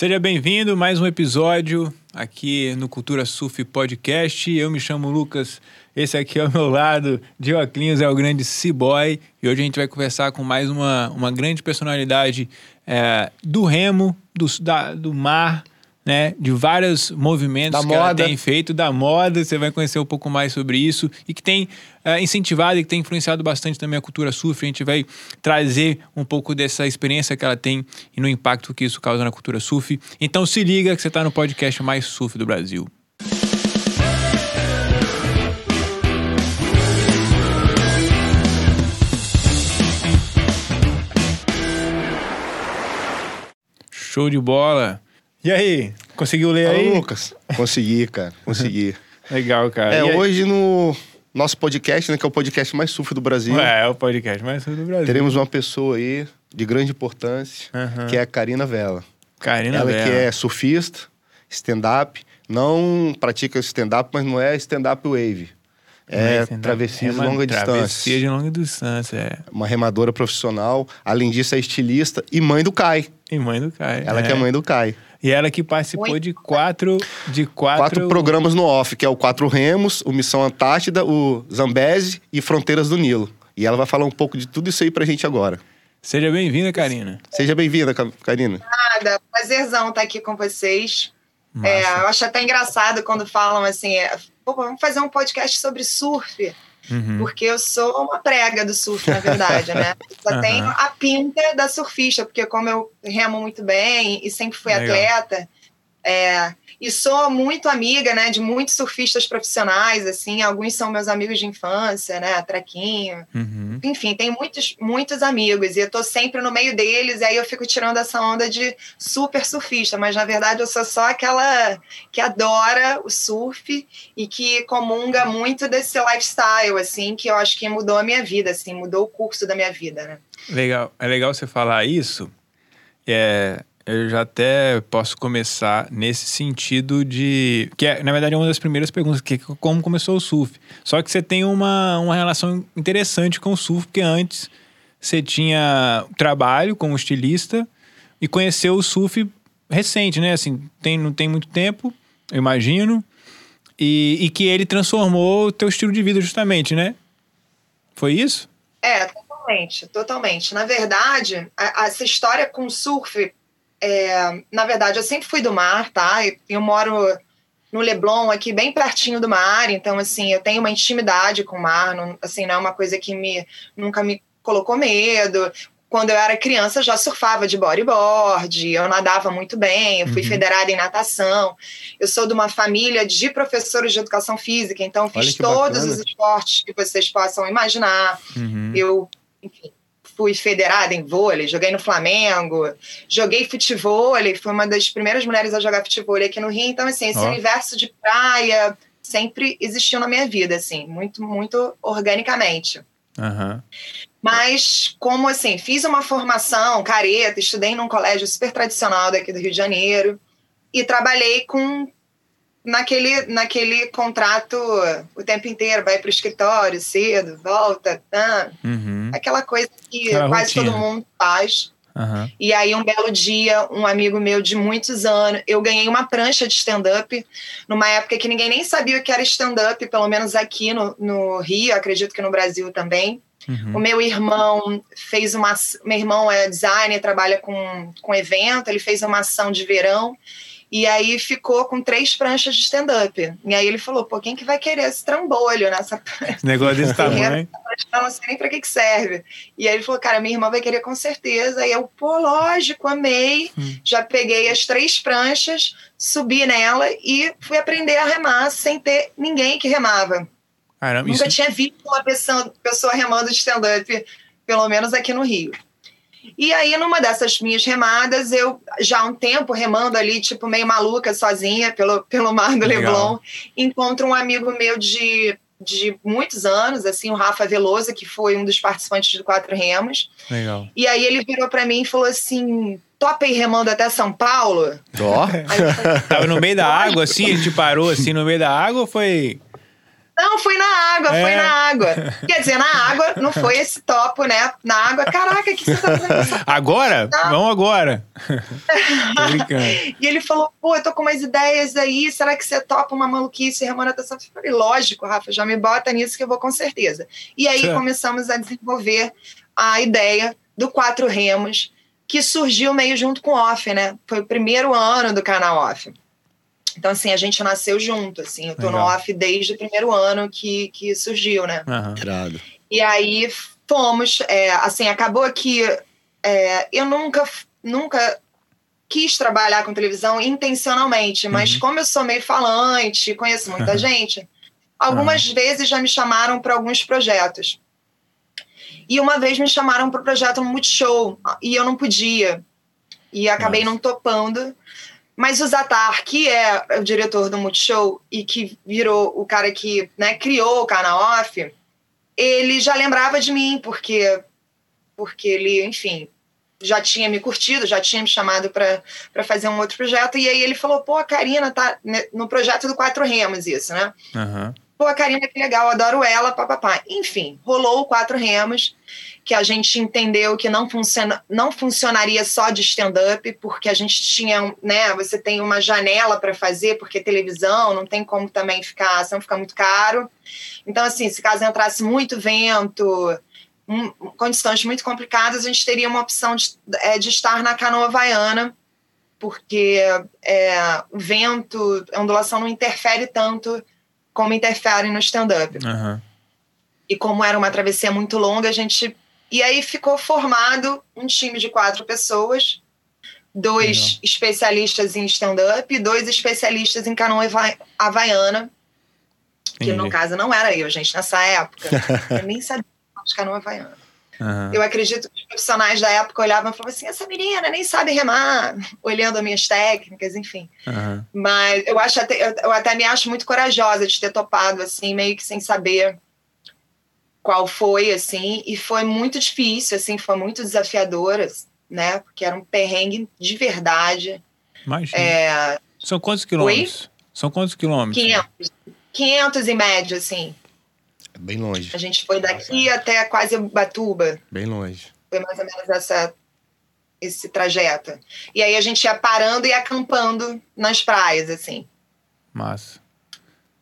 Seja bem-vindo mais um episódio aqui no Cultura Surf Podcast. Eu me chamo Lucas, esse aqui ao meu lado, Dioclinhos é o grande C-Boy e hoje a gente vai conversar com mais uma, uma grande personalidade é, do remo, do, da, do mar, né, de vários movimentos Da que ela moda. tem feito, da moda, você vai conhecer um pouco mais sobre isso e que tem é, incentivado e que tem influenciado bastante também a cultura surf. A gente vai trazer um pouco dessa experiência que ela tem e no impacto que isso causa na cultura surf. Então se liga que você está no podcast mais surf do Brasil. Show de bola. E aí, conseguiu ler Fala, aí? Lucas. Consegui, cara. Consegui. Legal, cara. É, E aí? hoje no nosso podcast, né, que é o podcast mais surf do Brasil, É, é o podcast mais surf do Brasil. teremos uma pessoa aí de grande importância, que é a Karina Vela. Karina Ela Bela. que é surfista, stand-up, não pratica stand-up, mas não é stand-up wave. É Stand-up. travessia de Rema- longa Travessia distância. de longa distância, é. Uma remadora profissional. Além disso, é estilista e mãe do Kai. E mãe do Caio. Ela que é mãe do Kai. E ela que participou de quatro... De quatro... Quatro programas no off, que é o Quatro Remos, o Missão Antártida, o Zambese e Fronteiras do Nilo. E ela vai falar um pouco de tudo isso aí pra gente agora. Seja bem-vinda, Karina. Seja bem-vinda, Karina. Nada, prazerzão estar aqui com vocês. É, eu acho até engraçado quando falam assim, é, "Pô, vamos fazer um podcast sobre surf, Uhum. porque eu sou uma prega do surf, na verdade, né? Só Aham. tenho a pinta da surfista, porque como eu remo muito bem e sempre fui Legal. atleta, é, e sou muito amiga, né, de muitos surfistas profissionais, assim, alguns são meus amigos de infância, né, Traquinho, Uhum. enfim, tem muitos, muitos amigos e eu tô sempre no meio deles, e aí eu fico tirando essa onda de super surfista, mas na verdade eu sou só aquela que adora o surf e que comunga muito desse lifestyle, assim, que eu acho que mudou a minha vida, assim, mudou o curso da minha vida, né? Legal. É legal você falar isso. É, eu já até posso começar nesse sentido de... Que é, na verdade, é uma das primeiras perguntas, que é como começou o surf. Só que você tem uma, uma relação interessante com o surf, porque antes você tinha trabalho como estilista e conheceu o surf recente, né? Assim, tem, não tem muito tempo, eu imagino. E, e que ele transformou o teu estilo de vida justamente, né? Foi isso? É, totalmente, totalmente. Na verdade, a- essa história com surf, é, na verdade, eu sempre fui do mar, tá? Eu, moro no Leblon, aqui bem pertinho do mar, então, assim, eu tenho uma intimidade com o mar, não, assim, não é uma coisa que me, nunca me colocou medo. Quando eu era criança, eu já surfava de bodyboard, eu nadava muito bem, eu fui Uhum. federada em natação. Eu sou de uma família de professores de educação física, então fiz todos bacana. os esportes que vocês possam imaginar. Uhum. Eu, enfim, fui federada em vôlei, joguei no Flamengo, joguei futevôlei, fui uma das primeiras mulheres a jogar futevôlei aqui no Rio. Então, assim, esse Ó. universo de praia sempre existiu na minha vida, assim, muito, muito organicamente. Aham. Mas, como assim, fiz uma formação careta, estudei num colégio super tradicional daqui do Rio de Janeiro e trabalhei com naquele, naquele contrato o tempo inteiro, vai para o escritório cedo, volta, tá, Uhum. aquela coisa que Aquela quase rotina. todo mundo faz. Aham. E aí, um belo dia, um amigo meu de muitos anos, eu ganhei uma prancha de stand-up, numa época que ninguém nem sabia o que era stand-up, pelo menos aqui no, no Rio, acredito que no Brasil também. Uhum. O meu irmão fez uma. Meu irmão é designer, trabalha com, com evento, ele fez uma ação de verão. E aí ficou com três pranchas de stand-up. E aí ele falou: pô, quem que vai querer esse trambolho nessa Esse negócio desse tamanho. eu não sei nem pra que que serve. E aí ele falou, cara, minha irmã vai querer com certeza. E eu, pô, lógico, amei. Hum. Já peguei as três pranchas, subi nela e fui aprender a remar sem ter ninguém que remava. Caramba, Nunca isso. tinha visto uma pessoa, pessoa remando de stand-up, pelo menos aqui no Rio. E aí, numa dessas minhas remadas, eu já há um tempo remando ali, tipo, meio maluca, sozinha, pelo, pelo mar do Legal. Leblon, encontro um amigo meu de, de muitos anos, assim, o Rafa Veloso, que foi um dos participantes do Quatro Remos. Legal. E aí ele virou pra mim e falou assim: topa ir remando até São Paulo? Ó, Aí eu falei, Tava no meio da água, assim, ele te parou assim no meio da água ou foi. Não, foi na água, é. foi na água. Quer dizer, na água não foi esse topo, né? Na água, caraca, o que você tá fazendo? Agora? Não. Vamos agora. tô brincando. E ele falou, pô, eu tô com umas ideias aí, será que você topa uma maluquice e remuneração? Eu falei, lógico, Rafa, já me bota nisso que eu vou com certeza. E aí começamos a desenvolver a ideia do Quatro Remos, que surgiu meio junto com o Off, né? Foi o primeiro ano do canal Off. Então, assim, a gente nasceu junto, assim. Eu tô Legal. no off desde o primeiro ano que, que surgiu, né? Uhum. E aí fomos, é, assim, acabou que é, eu nunca, nunca quis trabalhar com televisão intencionalmente, mas uhum. como eu sou meio falante, conheço muita uhum. gente, algumas vezes já me chamaram para alguns projetos. E uma vez me chamaram para o projeto Multishow e eu não podia. E acabei Nossa. não topando. Mas o Zatar, que é o diretor do Multishow e que virou o cara que né, criou o canal off, ele já lembrava de mim, porque, porque ele, enfim, já tinha me curtido, já tinha me chamado para fazer um outro projeto. E aí ele falou: pô, a Karina tá no projeto do Quatro Remos, isso, né? Uhum. Pô, a Karina, que legal, adoro ela, papapá. Enfim, rolou o Quatro Remos que a gente entendeu que não, funciona, não funcionaria só de stand-up, porque a gente tinha, né, você tem uma janela para fazer, porque televisão não tem como também ficar, senão fica muito caro. Então, assim, se caso entrasse muito vento, um, condições muito complicadas, a gente teria uma opção de, é, de estar na canoa havaiana, porque é, o vento, a ondulação não interfere tanto como interfere no stand-up. Uhum. E como era uma travessia muito longa, a gente e aí ficou formado um time de quatro pessoas, dois Legal. especialistas em stand-up, dois especialistas em canoa havaiana, que no caso não era eu, gente, nessa época. eu nem sabia de canoa havaiana. Uhum. Eu acredito que os profissionais da época olhavam e falavam assim: essa menina nem sabe remar, olhando as minhas técnicas, enfim. Uhum. Mas eu acho até, eu até me acho muito corajosa de ter topado, assim, meio que sem saber qual foi, assim, e foi muito difícil, assim, foi muito desafiador, né? Porque era um perrengue de verdade. Imagina. É... São quantos quilômetros? Oi? São quantos quilômetros? 500. 500 em média, assim. É bem longe. A gente foi daqui Nossa. até quase Batuba. Bem longe. Foi mais ou menos essa, esse trajeto. E aí a gente ia parando e acampando nas praias, assim. Massa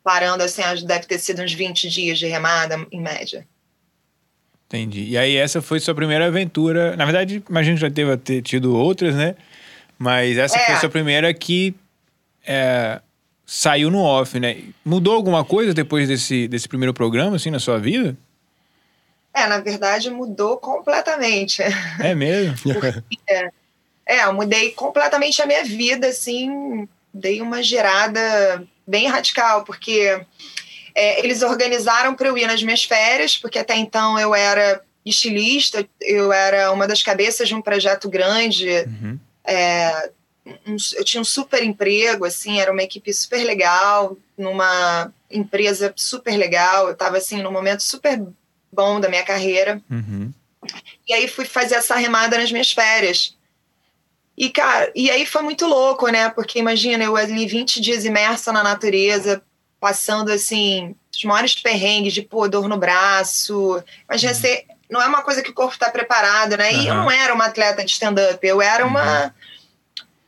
parando assim, deve ter sido uns 20 dias de remada, em média. Entendi. E aí essa foi sua primeira aventura. Na verdade, imagino que já teve tido outras, né? Mas essa é. foi sua primeira que é, saiu no off, né? Mudou alguma coisa depois desse, desse primeiro programa, assim, na sua vida? É, na verdade, mudou completamente. É mesmo? é, é, eu mudei completamente a minha vida, assim, dei uma gerada bem radical, porque é, eles organizaram para eu ir nas minhas férias, porque até então eu era estilista, eu era uma das cabeças de um projeto grande. Uhum. É, um, eu tinha um super emprego, assim, era uma equipe super legal, numa empresa super legal. Eu estava assim num momento super bom da minha carreira. Uhum. E aí fui fazer essa remada nas minhas férias. E, cara, e aí foi muito louco, né? Porque imagina, eu ali 20 dias imersa na natureza, passando assim, os maiores perrengues de pô, dor no braço. Imagina, uhum. você, não é uma coisa que o corpo está preparado, né? Uhum. E eu não era uma atleta de stand-up, eu era uma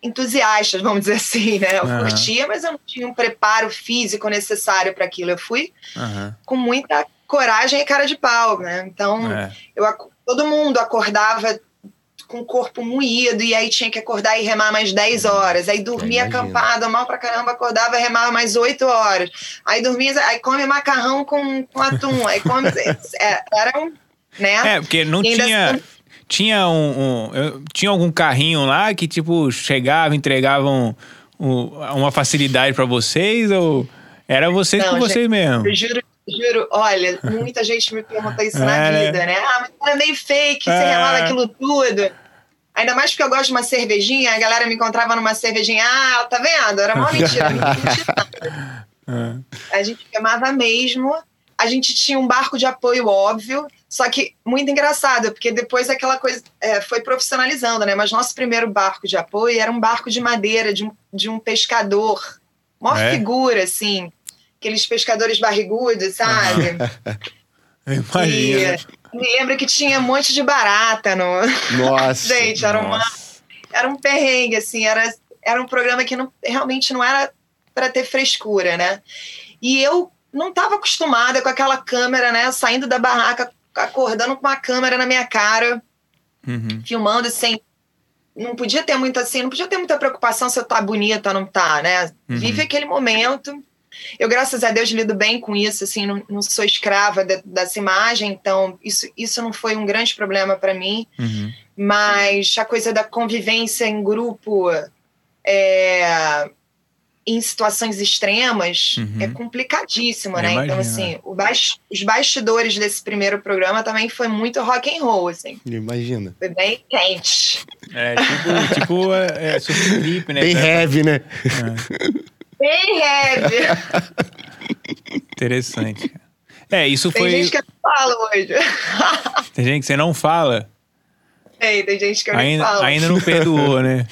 uhum. entusiasta, vamos dizer assim, né? Eu curtia, mas eu não tinha um preparo físico necessário para aquilo. Eu fui com muita coragem e cara de pau, né? Então, é. eu, todo mundo acordava com o corpo moído, e aí tinha que acordar e remar mais 10 horas. Aí dormia acampado, mal pra caramba, acordava e remava mais 8 horas. Aí dormia, aí come macarrão com, com atum. Aí come. é, era um. Né? É, porque não tinha. Assim, tinha um, um tinha algum carrinho lá que tipo chegava entregava um, um, uma facilidade para vocês ou era vocês não, com vocês mesmo eu juro Juro, olha, muita gente me pergunta isso é, na né? vida, né? Ah, mas era meio fake, você é. remava aquilo tudo. Ainda mais porque eu gosto de uma cervejinha, a galera me encontrava numa cervejinha, ah, tá vendo? Era uma mentira, mentira é. A gente remava mesmo, a gente tinha um barco de apoio, óbvio, só que muito engraçado, porque depois aquela coisa é, foi profissionalizando, né? Mas nosso primeiro barco de apoio era um barco de madeira de um, de um pescador, maior é? figura, assim aqueles pescadores barrigudos, sabe? Imagina. E me lembro que tinha um monte de barata no. Nossa. Gente, era uma Nossa. era um perrengue, assim, era, era um programa que não, realmente não era para ter frescura, né? E eu não estava acostumada com aquela câmera, né? Saindo da barraca, acordando com uma câmera na minha cara, Uhum. filmando sem. Não podia ter muita assim, não podia ter muita preocupação se eu tá bonita ou não tá, né? Uhum. Vive aquele momento. Eu, graças a Deus, lido bem com isso, assim, não, não sou escrava de- dessa imagem, então isso, isso não foi um grande problema para mim Uhum. mas a coisa da convivência em grupo é, em situações extremas Uhum. é complicadíssimo, Eu né? Então, assim, o bas- os bastidores desse primeiro programa também foi muito rock and roll, assim. Imagina. Foi bem quente. É tipo, tipo é, é, super clipe, né? Bem Pra- heavy, né? Bem heavy. Interessante. cara. É, isso Tem foi. gente que eu não falo hoje. Tem gente que você não fala. Tem, tem gente que eu Ainda, não falo. ainda não perdoou, né?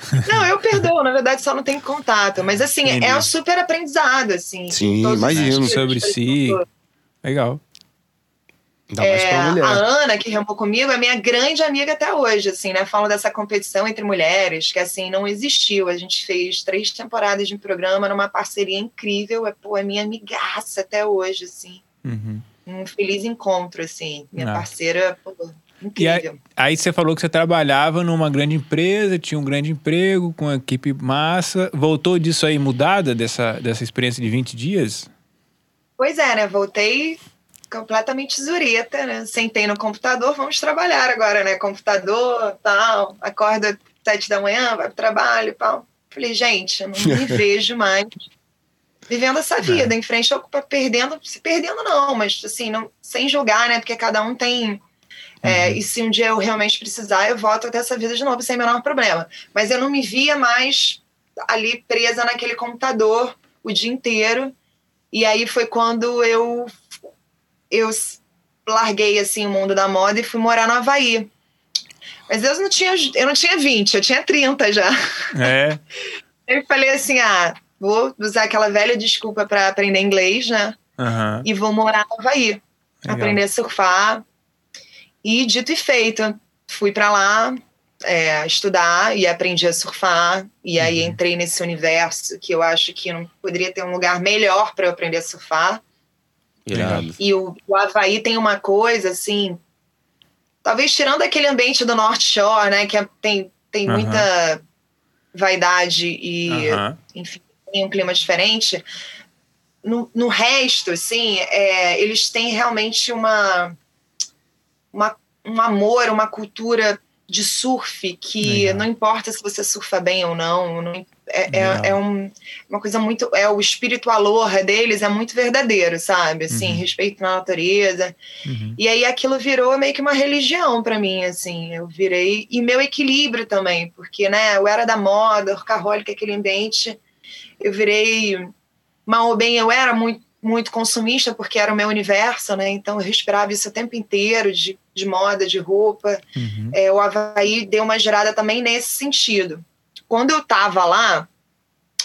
Não, eu perdoo, na verdade só não tenho contato. Mas, assim, Entendi. é um super aprendizado, assim. Sim, imagino. Sobre si. Legal. Ainda mais É, pra mulher. a Ana, que remou comigo, é minha grande amiga até hoje, assim, né? Falo dessa competição entre mulheres, que assim, não existiu. A gente fez três temporadas de um programa numa parceria incrível. É, pô, é minha amigaça até hoje, assim. Uhum. Um feliz encontro, assim. Minha Ah. parceira, pô, E incrível. aí, aí você falou que você trabalhava numa grande empresa, tinha um grande emprego, com uma equipe massa. Voltou disso aí mudada, dessa, dessa experiência de 20 dias? Pois é, né? Voltei completamente zureta, né? Sentei no computador, vamos trabalhar agora, né? Computador, tal, acorda sete da manhã, vai pro trabalho, tal. Falei, gente, eu não me vejo mais vivendo essa vida em frente ao perdendo, se perdendo não, mas assim, não, sem julgar, né? Porque cada um tem é, e se um dia eu realmente precisar, eu volto até essa vida de novo sem o menor problema. Mas eu não me via mais ali presa naquele computador o dia inteiro. E aí foi quando eu eu larguei assim o mundo da moda e fui morar no Havaí. Mas eu não tinha eu não tinha 20, eu tinha 30 já. É. Eu falei assim: "Ah, vou usar aquela velha desculpa para aprender inglês, né? Aham. E vou morar no Havaí, Legal. aprender a surfar". E dito e feito, fui para lá é, estudar e aprendi a surfar. E aí Uhum. entrei nesse universo que eu acho que não poderia ter um lugar melhor para eu aprender a surfar. Irado. E o, o Havaí tem uma coisa, assim. Talvez tirando aquele ambiente do North Shore, né? Que é- tem, tem Aham. muita vaidade e, Aham. enfim, tem um clima diferente. No, no resto, assim, é, eles têm realmente uma, uma, um amor, uma cultura de surf que Legal. não importa se você surfa bem ou não, não é, é, é um, uma coisa muito. É, o espírito aloha deles é muito verdadeiro, sabe? Assim, Uhum. respeito na natureza. Uhum. E aí aquilo virou meio que uma religião para mim, assim. Eu virei. E meu equilíbrio também, porque, né, eu era da moda, orcaholic, aquele ambiente. Eu virei. Mal ou bem, eu era muito, muito consumista, porque era o meu universo, né? Então eu respirava isso o tempo inteiro, de, de moda, de roupa. Uhum. É, o Havaí deu uma girada também nesse sentido. Quando eu tava lá,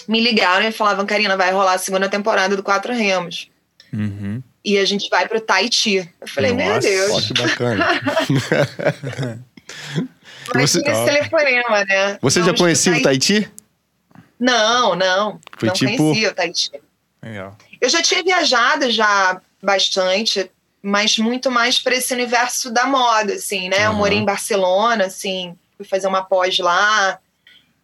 me ligaram e falavam, Karina, vai rolar a segunda temporada do Quatro Remos. Uhum. E a gente vai pro Tahiti. Eu falei, meu Nossa, Ó, Deus. que bacana. Mas Você- esse telefonema, né? Você já Vamos pro conhecia o Tahiti? Não, não. Foi não tipo- conhecia o Tahiti. Legal. Eu já tinha viajado já bastante, mas muito mais para esse universo da moda, assim, né? Eu Aham. morei em Barcelona, assim, fui fazer uma pós lá.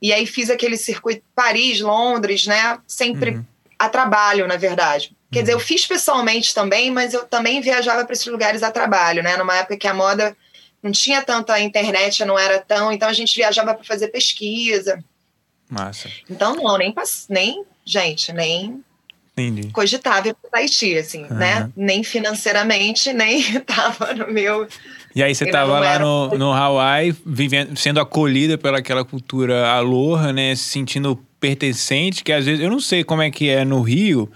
E aí fiz aquele circuito Paris, Londres, né? Sempre Uhum. a trabalho, na verdade. Quer dizer, eu fiz pessoalmente também, mas eu também viajava para esses lugares a trabalho, né? Numa época que a moda não tinha tanta internet, não era tão, então a gente viajava para fazer pesquisa. Massa. Então não, nem nem, gente, nem Entendi. cogitava ir para Tahiti, assim, Aham. né? Nem financeiramente, nem estava no meu. E aí você Ainda tava não lá era- no, no Hawaii, vivendo, sendo acolhida pelaquela cultura aloha, né? Se sentindo pertencente, que às vezes... Eu não sei como é que é no Rio.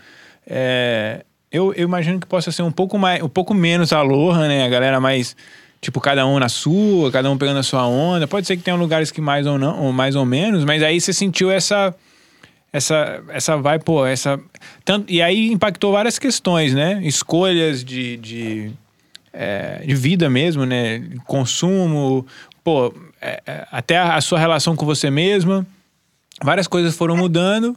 é, eu, eu imagino que possa ser um pouco, mais, um pouco menos aloha, né? A galera mais... Tipo, cada um na sua, cada um pegando a sua onda. Pode ser que tenha lugares que mais ou não, ou mais ou menos, mas aí você sentiu essa... essa, essa vai, pô, essa. Tanto, e aí impactou várias questões, né? Escolhas de, de, é, de vida mesmo, né? Consumo, pô, é, é, até a, a sua relação com você mesma. Várias coisas foram mudando.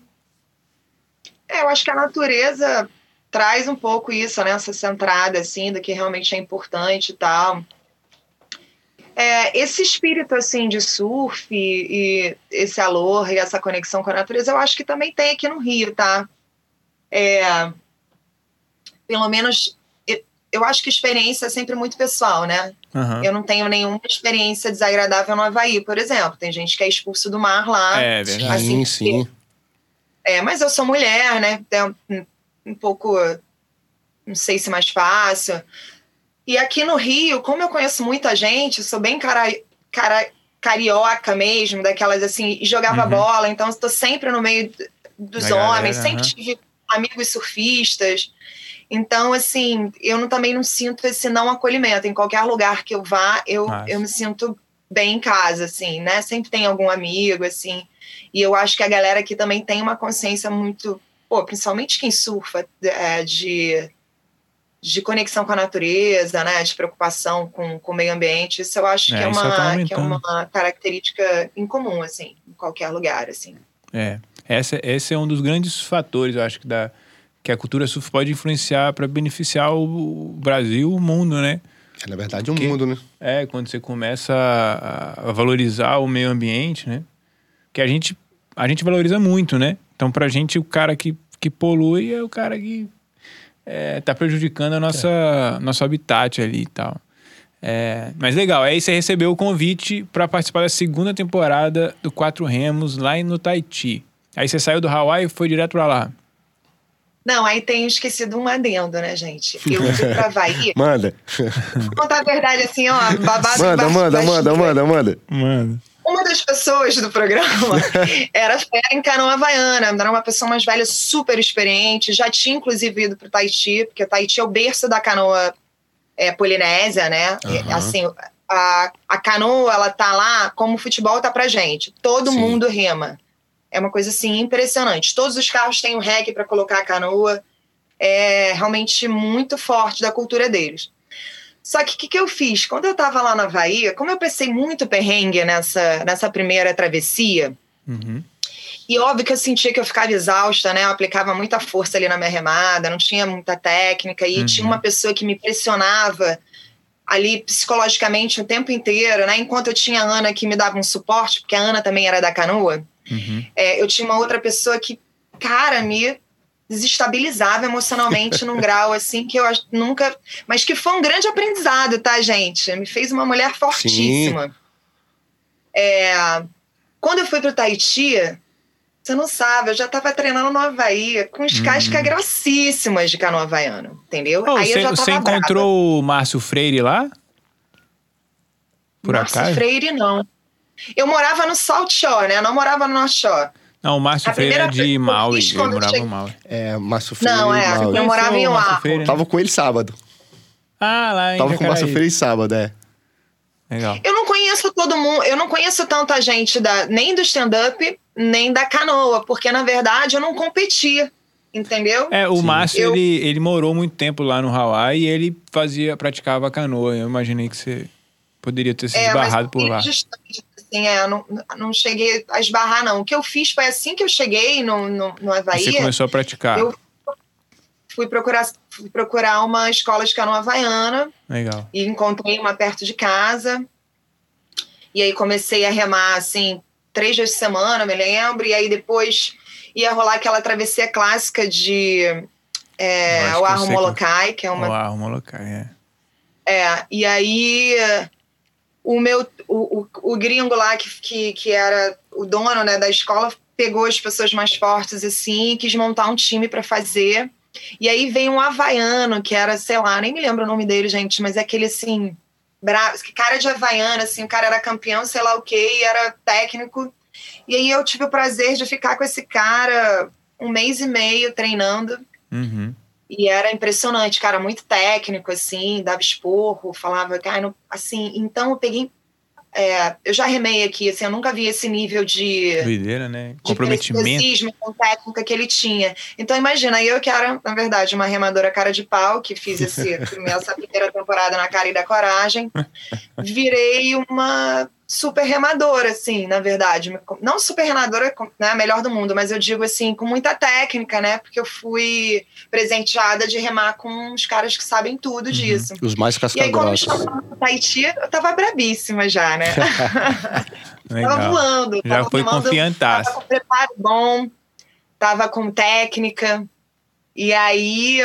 É, eu acho que a natureza traz um pouco isso, né? Essa centrada, assim, do que realmente é importante e tal. É, esse espírito assim de surf e, e esse alor e essa conexão com a natureza, eu acho que também tem aqui no Rio, tá? É, pelo menos eu, eu acho que experiência é sempre muito pessoal, né? Uhum. Eu não tenho nenhuma experiência desagradável no Havaí, por exemplo. Tem gente que é expulso do mar lá. É verdade. Assim, sim, sim. É, mas eu sou mulher, né? É um, um pouco, não sei se mais fácil. E aqui no Rio, como eu conheço muita gente, sou bem cara, cara, carioca mesmo, daquelas assim, e jogava Uhum. bola, então estou sempre no meio dos Da galera, homens, sempre aham. tive amigos surfistas. Então, assim, eu não- também não sinto esse não acolhimento. Em qualquer lugar que eu vá, eu, eu me sinto bem em casa, assim, né? Sempre tem algum amigo, assim. E eu acho que a galera aqui também tem uma consciência muito, pô, principalmente quem surfa, é, de, de conexão com a natureza, né? De preocupação com, com o meio ambiente. Isso eu acho É, que, é isso só tá uma, que é uma característica incomum, assim, em qualquer lugar, assim. É. Essa, esse é um dos grandes fatores, eu acho, que, da, que a cultura surf pode influenciar para beneficiar o Brasil, o mundo, né? É, na verdade, um Que- mundo, né? É, quando você começa a, a valorizar o meio ambiente, né? Que a gente, a gente valoriza muito, né? Então, pra gente, o cara que, que polui é o cara que é, tá prejudicando a nossa, nosso habitat ali e tal. É, mas legal, aí você recebeu o convite para participar da segunda temporada do Quatro Remos lá no Tahiti. Aí você saiu do Hawaii e foi direto pra lá. Não, aí tenho esquecido um adendo, né, gente? Eu fui pra Havaí. Manda. Vou contar a verdade, assim, ó, babado Manda, manda, das manda, chuvas. manda, manda. Uma das pessoas do programa era fera em canoa havaiana, era uma pessoa mais velha, super experiente, já tinha inclusive ido pro Tahiti, porque o Tahiti é o berço da canoa é, polinésia, né? Aham. Assim, a, a canoa, ela tá lá como o futebol tá pra gente. Todo Sim. mundo rema. É uma coisa assim impressionante. Todos os carros têm um reg para colocar a canoa. É realmente muito forte da cultura deles. Só que o que, que eu fiz? Quando eu tava lá na Havaí, como eu pensei muito perrengue nessa, nessa primeira travessia, Uhum. e óbvio que eu sentia que eu ficava exausta, né? Eu aplicava muita força ali na minha remada, não tinha muita técnica, e Uhum. tinha uma pessoa que me pressionava ali psicologicamente o tempo inteiro, né? Enquanto eu tinha a Ana que me dava um suporte, porque a Ana também era da canoa, Uhum. é, eu tinha uma outra pessoa que, cara, me desestabilizava emocionalmente num grau assim que eu nunca. Mas que foi um grande aprendizado, tá, gente? Me fez uma mulher fortíssima. É, quando eu fui pro Tahiti, você não sabe, eu já tava treinando no Havaí com as Hum. cascas grossíssimas de canoa havaiano, entendeu? Ô, Aí eu você, já tava você brava. encontrou o Márcio Freire lá? Por Márcio acaso? Freire, não. Eu morava no Salt Shore, né? Eu não morava no North Shore. Não, o Márcio A Freire é de Maui. Ele morava em Maui. É, Márcio Freire. Não, é, Mauro. eu morava em Oahu. Né? Tava com ele sábado. Ah, lá em Tava com o Márcio. Freire sábado, é. Legal. Eu não conheço todo mundo, eu não conheço tanta gente da, nem do stand-up, nem da canoa, porque na verdade eu não competi, entendeu? É, o Sim. Márcio, Eu- ele, ele morou muito tempo lá no Hawaii e ele fazia, praticava canoa. Eu imaginei que você poderia ter se É, mas esbarrado por lá. distante, assim, é, não, não cheguei a esbarrar, não. O que eu fiz foi assim que eu cheguei no, no, no E Havaí, você começou a praticar. Eu- fui, procurar, fui procurar uma escola de canoa havaiana Legal. e encontrei uma perto de casa. E aí comecei a remar, assim, três vezes por semana, me lembro. E aí depois ia rolar aquela travessia clássica de é, o Arro Molokai, que é uma Uau, Molokai, é. é, e aí o meu o, o, o gringo lá que, que, que era o dono né, da escola pegou as pessoas mais fortes assim e quis montar um time para fazer. E aí veio um havaiano que era, sei lá, nem me lembro o nome dele, gente, mas é aquele assim, bravo, cara de havaiano, assim, o cara era campeão, sei lá o quê, e era técnico. E aí eu tive o prazer de ficar com esse cara um mês e meio treinando. Uhum. E era impressionante, cara, muito técnico, assim, dava esporro, falava, cara, não- assim, então eu peguei é, eu já remei aqui, assim, eu nunca vi esse nível de. Doideira, né? de Comprometimento. com técnica que ele tinha. Então, imagina, eu que era, na verdade, uma remadora cara de pau, que fiz esse, essa primeira temporada na cara e da coragem, virei uma super remadora, assim, na verdade. Não super remadora, né, a melhor do mundo, mas eu digo assim, com muita técnica, né? Porque eu fui presenteada de remar com os caras que sabem tudo disso. Os mais E aí, quando me casca-grossos. chamaram pro Tahiti, eu tava brabíssima já, né? Tava voando. Já tava foi remando, confiantaço. Tava com preparo bom, tava com técnica. E aí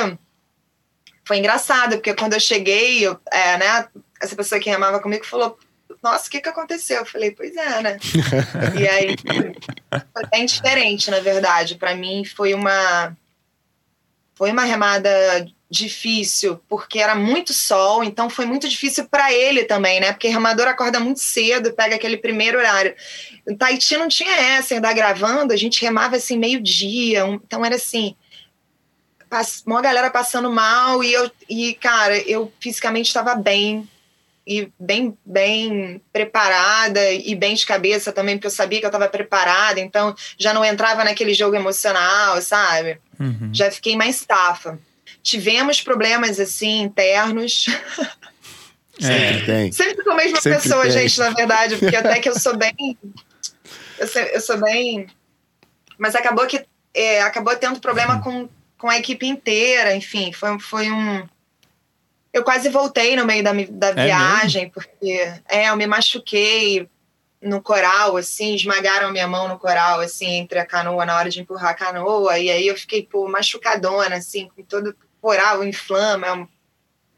foi engraçado, porque quando eu cheguei, eu, é, né, essa pessoa que remava comigo falou: Nossa, o que, que aconteceu? Eu falei: Pois é, né? e aí foi bem diferente, na verdade. Para mim foi uma. Foi uma remada difícil, porque era muito sol, então foi muito difícil para ele também, né? Porque remador acorda muito cedo, pega aquele primeiro horário. O Tahiti não tinha essa, ainda gravando, a gente remava assim meio-dia, um- então era assim, uma galera passando mal e eu e cara, eu fisicamente estava bem e bem bem preparada e bem de cabeça também, porque eu sabia que eu estava preparada, então já não entrava naquele jogo emocional, sabe? Uhum. já fiquei mais tafa. Tivemos problemas assim internos. Sempre tem. Sempre com a mesma Sempre pessoa, tem. gente, na verdade, porque até que eu sou bem. Eu sou, eu sou bem. Mas acabou que é, acabou tendo problema com, com a equipe inteira, enfim, foi, foi um. Eu quase voltei no meio da, da É viagem, porque é, eu me machuquei no coral, assim, esmagaram a minha mão no coral, assim, entre a canoa, na hora de empurrar a canoa, e aí eu fiquei, pô, machucadona, assim, com todo o coral inflama,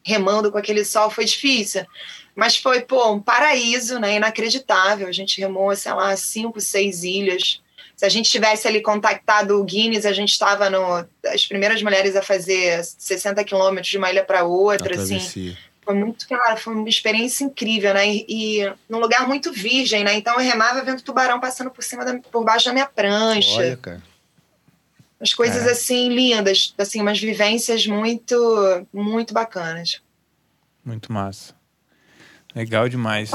remando com aquele sol, foi difícil. Mas foi, pô, um paraíso, né, inacreditável. A gente remou, sei lá, cinco, seis ilhas. Se a gente tivesse ali contactado o Guinness, a gente estava no as primeiras mulheres a fazer 60 quilômetros de uma ilha para outra, A assim. Foi muito, cara, foi uma experiência incrível, né? E, e num lugar muito virgem, né? Então eu remava vendo tubarão passando por cima da, por baixo da minha prancha. Olha, cara. As coisas É. assim lindas, assim, umas vivências muito muito bacanas. Muito massa. Legal demais.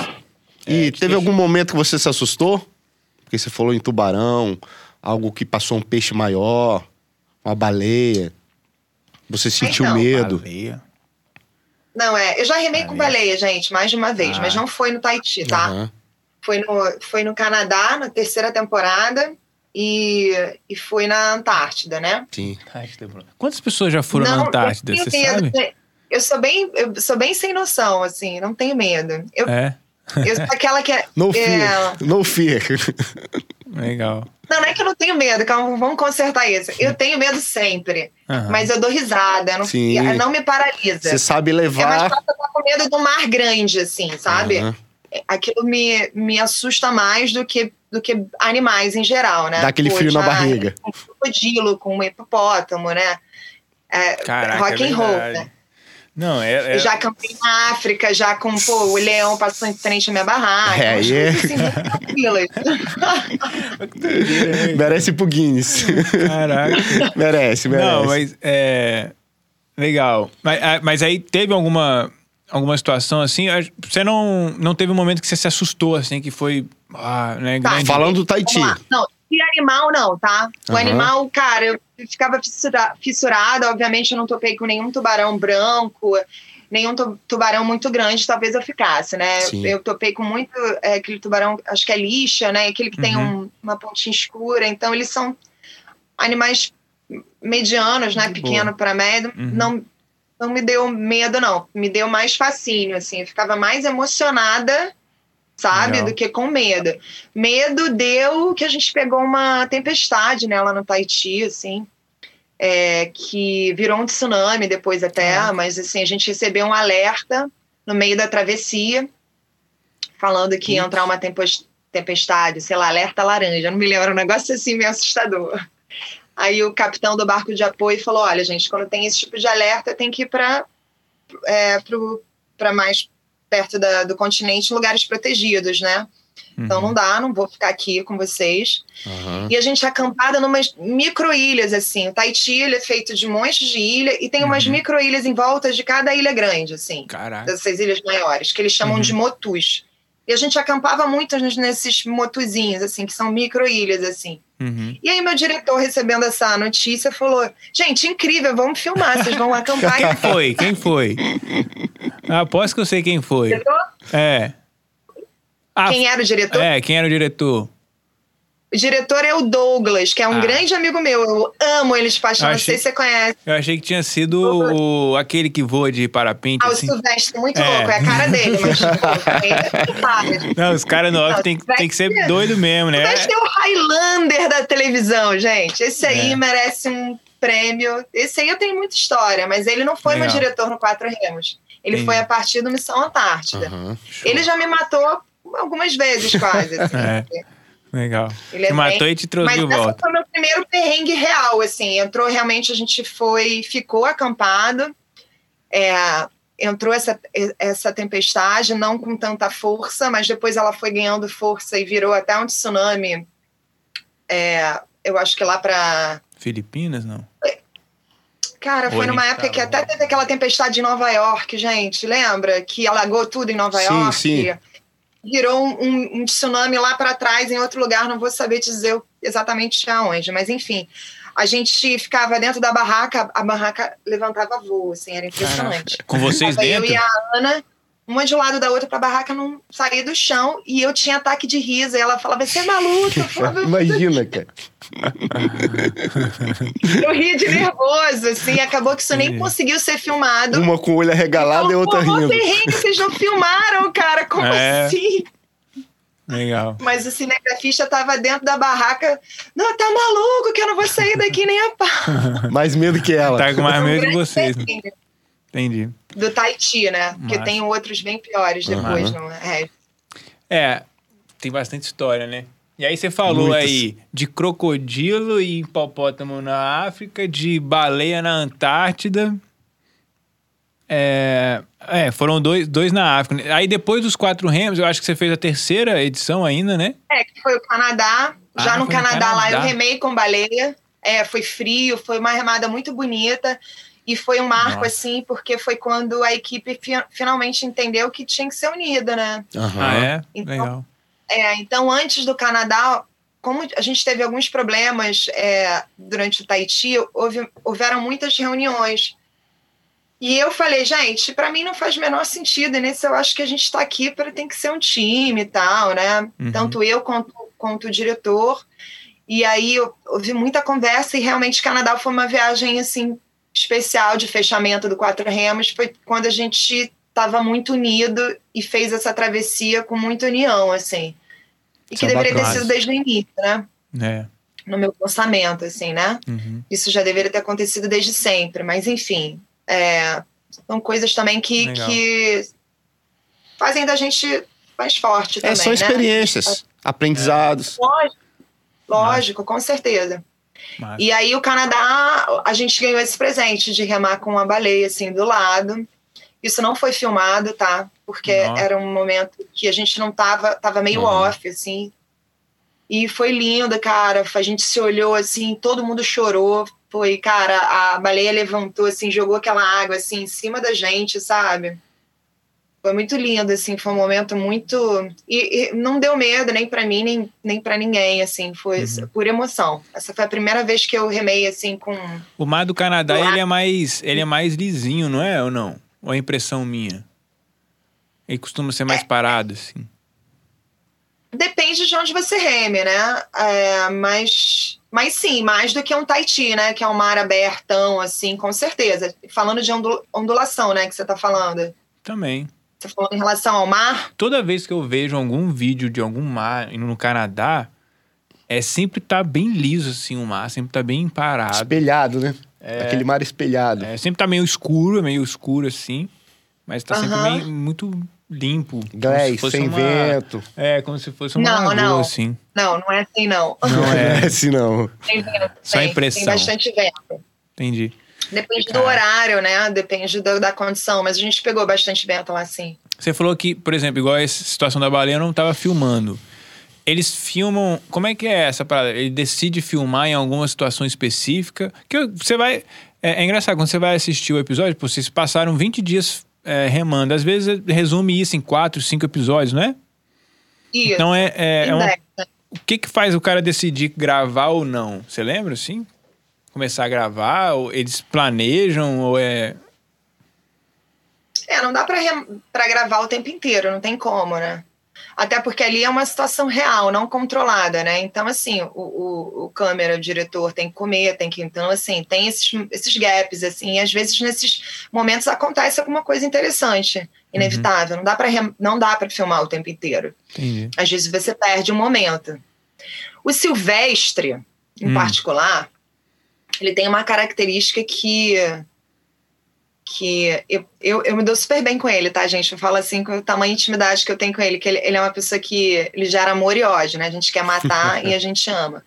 E É, teve algum momento que você se assustou? Porque você falou em tubarão, algo que passou um peixe maior, uma baleia. Você sentiu Então, medo? Baleia. Não, é, eu já remei com Baleia. baleia, gente, mais de uma vez, Ah. mas não foi no Tahiti, tá? Aham. Foi no, foi no Canadá, na terceira temporada, e, e foi na Antártida, né? Sim. Quantas pessoas já foram na Não, Antártida, eu você tenho medo, sabe? Eu sou bem, eu sou bem sem noção, assim, não tenho medo. Eu, É, eu sou aquela que é. No é, fear. No fear. legal. não, não é que eu não tenho medo, calma, vamos consertar isso. Eu tenho medo sempre, Aham. mas eu dou risada, não, Sim. não me paralisa. Você sabe É mais levar. fácil eu estar com medo do mar grande, assim, sabe? Aham. Aquilo me, me assusta mais do que, do que animais em geral, né? Dá aquele Pô, frio na barriga. Com um crocodilo, com um hipopótamo, né? É, Caraca, rock é and roll, verdade. né? Não, é, é- Eu já campei na África, já com, pô, o leão passou em frente à minha barraca. É, é- assim. Merece pro Guinness. Caraca. merece, merece. Não, mas é. Legal. Mas, ah, mas aí teve alguma, alguma situação assim? Você não, não teve um momento que você se assustou, assim, que foi. Ah, né, Tá. grande. Falando do Tahiti. Não, e animal não, tá? O Aham. animal, cara, eu ficava fissura, fissurada. Obviamente, eu não topei com nenhum tubarão branco, nenhum tu- tubarão muito grande, talvez eu ficasse, né? Sim. Eu topei com muito é, aquele tubarão, acho que é lixa, né? Aquele que tem Uhum. um- uma pontinha escura. Então, eles são animais medianos, né? Pequeno para médio. Uhum. Não, não me deu medo, não. Me deu mais fascínio, assim. Eu ficava mais emocionada sabe? Do que com medo. Medo deu que a gente pegou uma tempestade, né, lá no Tahiti, assim, é, que virou um tsunami depois até, Caraca. mas assim, a gente recebeu um alerta no meio da travessia, falando que ia entrar uma tempestade, sei lá, alerta laranja, não me lembro, um negócio assim meio assustador. Aí o capitão do barco de apoio falou: olha, gente, quando tem esse tipo de alerta, tem que ir para é, para mais perto da- do continente, lugares protegidos, né? Então Uhum. não dá, não vou ficar aqui com vocês. Aham. E a gente é acampada numas micro-ilhas, assim. O Tahiti é feito de montes de ilha e tem umas Uhum. micro-ilhas em volta de cada ilha grande, assim. Caraca. Dessas ilhas maiores, que eles chamam Uhum. de motus. E a gente acampava muito nesses motuzinhos, assim, que são micro-ilhas, assim. Uhum. E aí meu diretor, recebendo essa notícia, falou, gente, incrível, vamos filmar, vocês vão acampar. Quem foi? Quem foi? Ah, Aposto que eu sei quem foi. Diretor? É. Ah, Quem era o diretor? É, quem era o diretor? O diretor é o Douglas, que é um Ah. grande amigo meu. Eu amo ele de paixão, Eu não achei- sei se você conhece. Eu achei que tinha sido o, aquele que voa de parapente, Ah, o assim. Silvestre, muito É. louco, é a cara dele, mas tipo, é? Não, os caras no off tem, tem que ser doido mesmo, né? Silvestre é o Highlander da televisão, gente. Esse aí É. merece um prêmio. Esse aí eu tenho muita história, mas ele não foi meu Legal. diretor no Quatro Remos. Ele Entendi. foi a partir do Missão Antártida. Aham. Ele já me matou algumas vezes, quase. assim. É. Legal. Ele é matou bem- e te trouxe Mas de esse volta. foi meu primeiro perrengue real, assim. Entrou realmente, a gente foi, ficou acampado. É, entrou essa, essa tempestade, não com tanta força, mas depois ela foi ganhando força e virou até um tsunami. É, eu acho que lá para Filipinas, não? Cara, foi numa época que até teve aquela tempestade em Nova York, gente. Lembra? Que alagou tudo em Nova Sim, York. sim. Virou um, um- um tsunami lá para trás, em outro lugar, não vou saber te dizer exatamente aonde, mas enfim. A gente ficava dentro da barraca, a barraca levantava voo, assim, era impressionante. Com vocês Tava eu dentro? e a Ana, uma de um lado da outra pra barraca não sair do chão, e eu tinha ataque de riso, e ela falava, você é maluca? Eu, falava, Imagina, cara. eu ria de nervoso, assim, acabou que isso nem Entendi. conseguiu ser filmado. Uma com o olho arregalado e outra rindo. Você rindo, vocês não filmaram, cara, como É. assim? Legal. Mas o cinegrafista tava dentro da barraca. Não, tá maluco que eu não vou sair daqui nem a pau. Mais medo que ela. Tá com mais medo que vocês. né? Entendi. Do Tahiti, né? Porque Massa. tem outros bem piores depois, não é? É, tem bastante história, né? E aí você falou Muitas. aí de crocodilo e hipopótamo na África, de baleia na Antártida. É, é, foram dois, dois na África. Aí depois dos quatro remos, eu acho que você fez a terceira edição ainda, né? É, que foi o Canadá. Ah, Já no foi no Canadá, lá eu Canadá. remei com baleia. É, foi frio, foi uma remada muito bonita. E foi um marco, Nossa. assim, porque foi quando a equipe fi- finalmente entendeu que tinha que ser unida, né? Aham. Ah, é? Então, Legal. É, então, antes do Canadá, como a gente teve alguns problemas é, durante o Tahiti, houve, houveram muitas reuniões. E eu falei, gente, para mim não faz o menor sentido. E nesse eu acho que a gente está aqui para tem que ser um time e tal, né? Uhum. Tanto eu quanto, quanto o diretor. E aí eu- houve muita conversa e realmente Canadá foi uma viagem assim especial de fechamento do Quatro Remos. Foi quando a gente estava muito unido e fez essa travessia com muita união, assim. E que Samba deveria ter sido desde o início, né? É. No meu pensamento, assim, né? Uhum. Isso já deveria ter acontecido desde sempre, mas enfim. é, são coisas também que, Legal. que fazem da gente mais forte É, também, são né? experiências, aprendizados. Lógico, lógico, com certeza. E aí o Canadá, a gente ganhou esse presente de remar com uma baleia assim do lado. Isso não foi filmado, tá? Porque Nossa. era um momento que a gente não tava, tava meio Uhum. off assim. E foi lindo, cara. A gente se olhou assim, todo mundo chorou. Foi, cara, a baleia levantou assim, jogou aquela água assim em cima da gente, sabe? Foi muito lindo, assim, foi um momento muito. E, e não deu medo nem pra mim, nem, nem para ninguém, assim, foi Uhum. por emoção. Essa foi a primeira vez que eu remei, assim, com. O mar do Canadá, ele é mais, ele é mais lisinho, não é? Ou não? Ou é impressão minha? Ele costuma ser mais parado, assim. Depende de onde você reme, né? É, mas, mas sim, mais do que um Tahiti, né? Que é um mar abertão, assim, com certeza. Falando de ondul- ondulação, né? Que você tá falando. Também. Você falando em relação ao mar? Toda vez que eu vejo algum vídeo de algum mar indo no Canadá, é sempre tá bem liso, assim, o mar. Sempre tá bem parado. Espelhado, né? Aquele mar espelhado. É, sempre tá meio escuro, meio escuro, assim. Mas tá sempre meio, muito limpo. como se Glass, fosse sem uma- vento. É, como se fosse uma Não, lagoa, não. assim. Não, não é assim, não. Não é. assim não. Tem vento. Só tem, impressão. Tem bastante vento. Entendi. Depende do Cara. horário, né? Depende da, da condição. Mas a gente pegou bastante vento lá, sim. Você falou que, por exemplo, igual essa situação da baleia, eu não tava filmando. Eles filmam. Como é que é essa parada? Ele decide filmar em alguma situação específica. Que você vai. É, é engraçado, quando você vai assistir o episódio, pô, vocês passaram 20 dias é, remando. Às vezes resume isso em 4, 5 episódios, não é? Isso. Então é, é, é um- o que que faz o cara decidir gravar ou não? Você lembra, assim? Começar a gravar? Ou eles planejam ou é... É, não dá pra, gravar o tempo inteiro, não tem como, né? Até porque ali é uma situação real, não controlada, né? Então, assim, o, o, o câmera, o diretor tem que comer, tem que. Então, assim, tem esses, esses gaps, assim, e às vezes nesses momentos acontece alguma coisa interessante, inevitável. Não dá pra rem- não dá para filmar o tempo inteiro. Entendi. Às vezes você perde um momento. O Silvestre, em Hum. particular, ele tem uma característica que. que eu, eu, eu me dou super bem com ele, tá, gente? Eu falo assim com o tamanho de intimidade que eu tenho com ele, que ele, ele é uma pessoa que ele gera amor e ódio, né? A gente quer matar e a gente ama.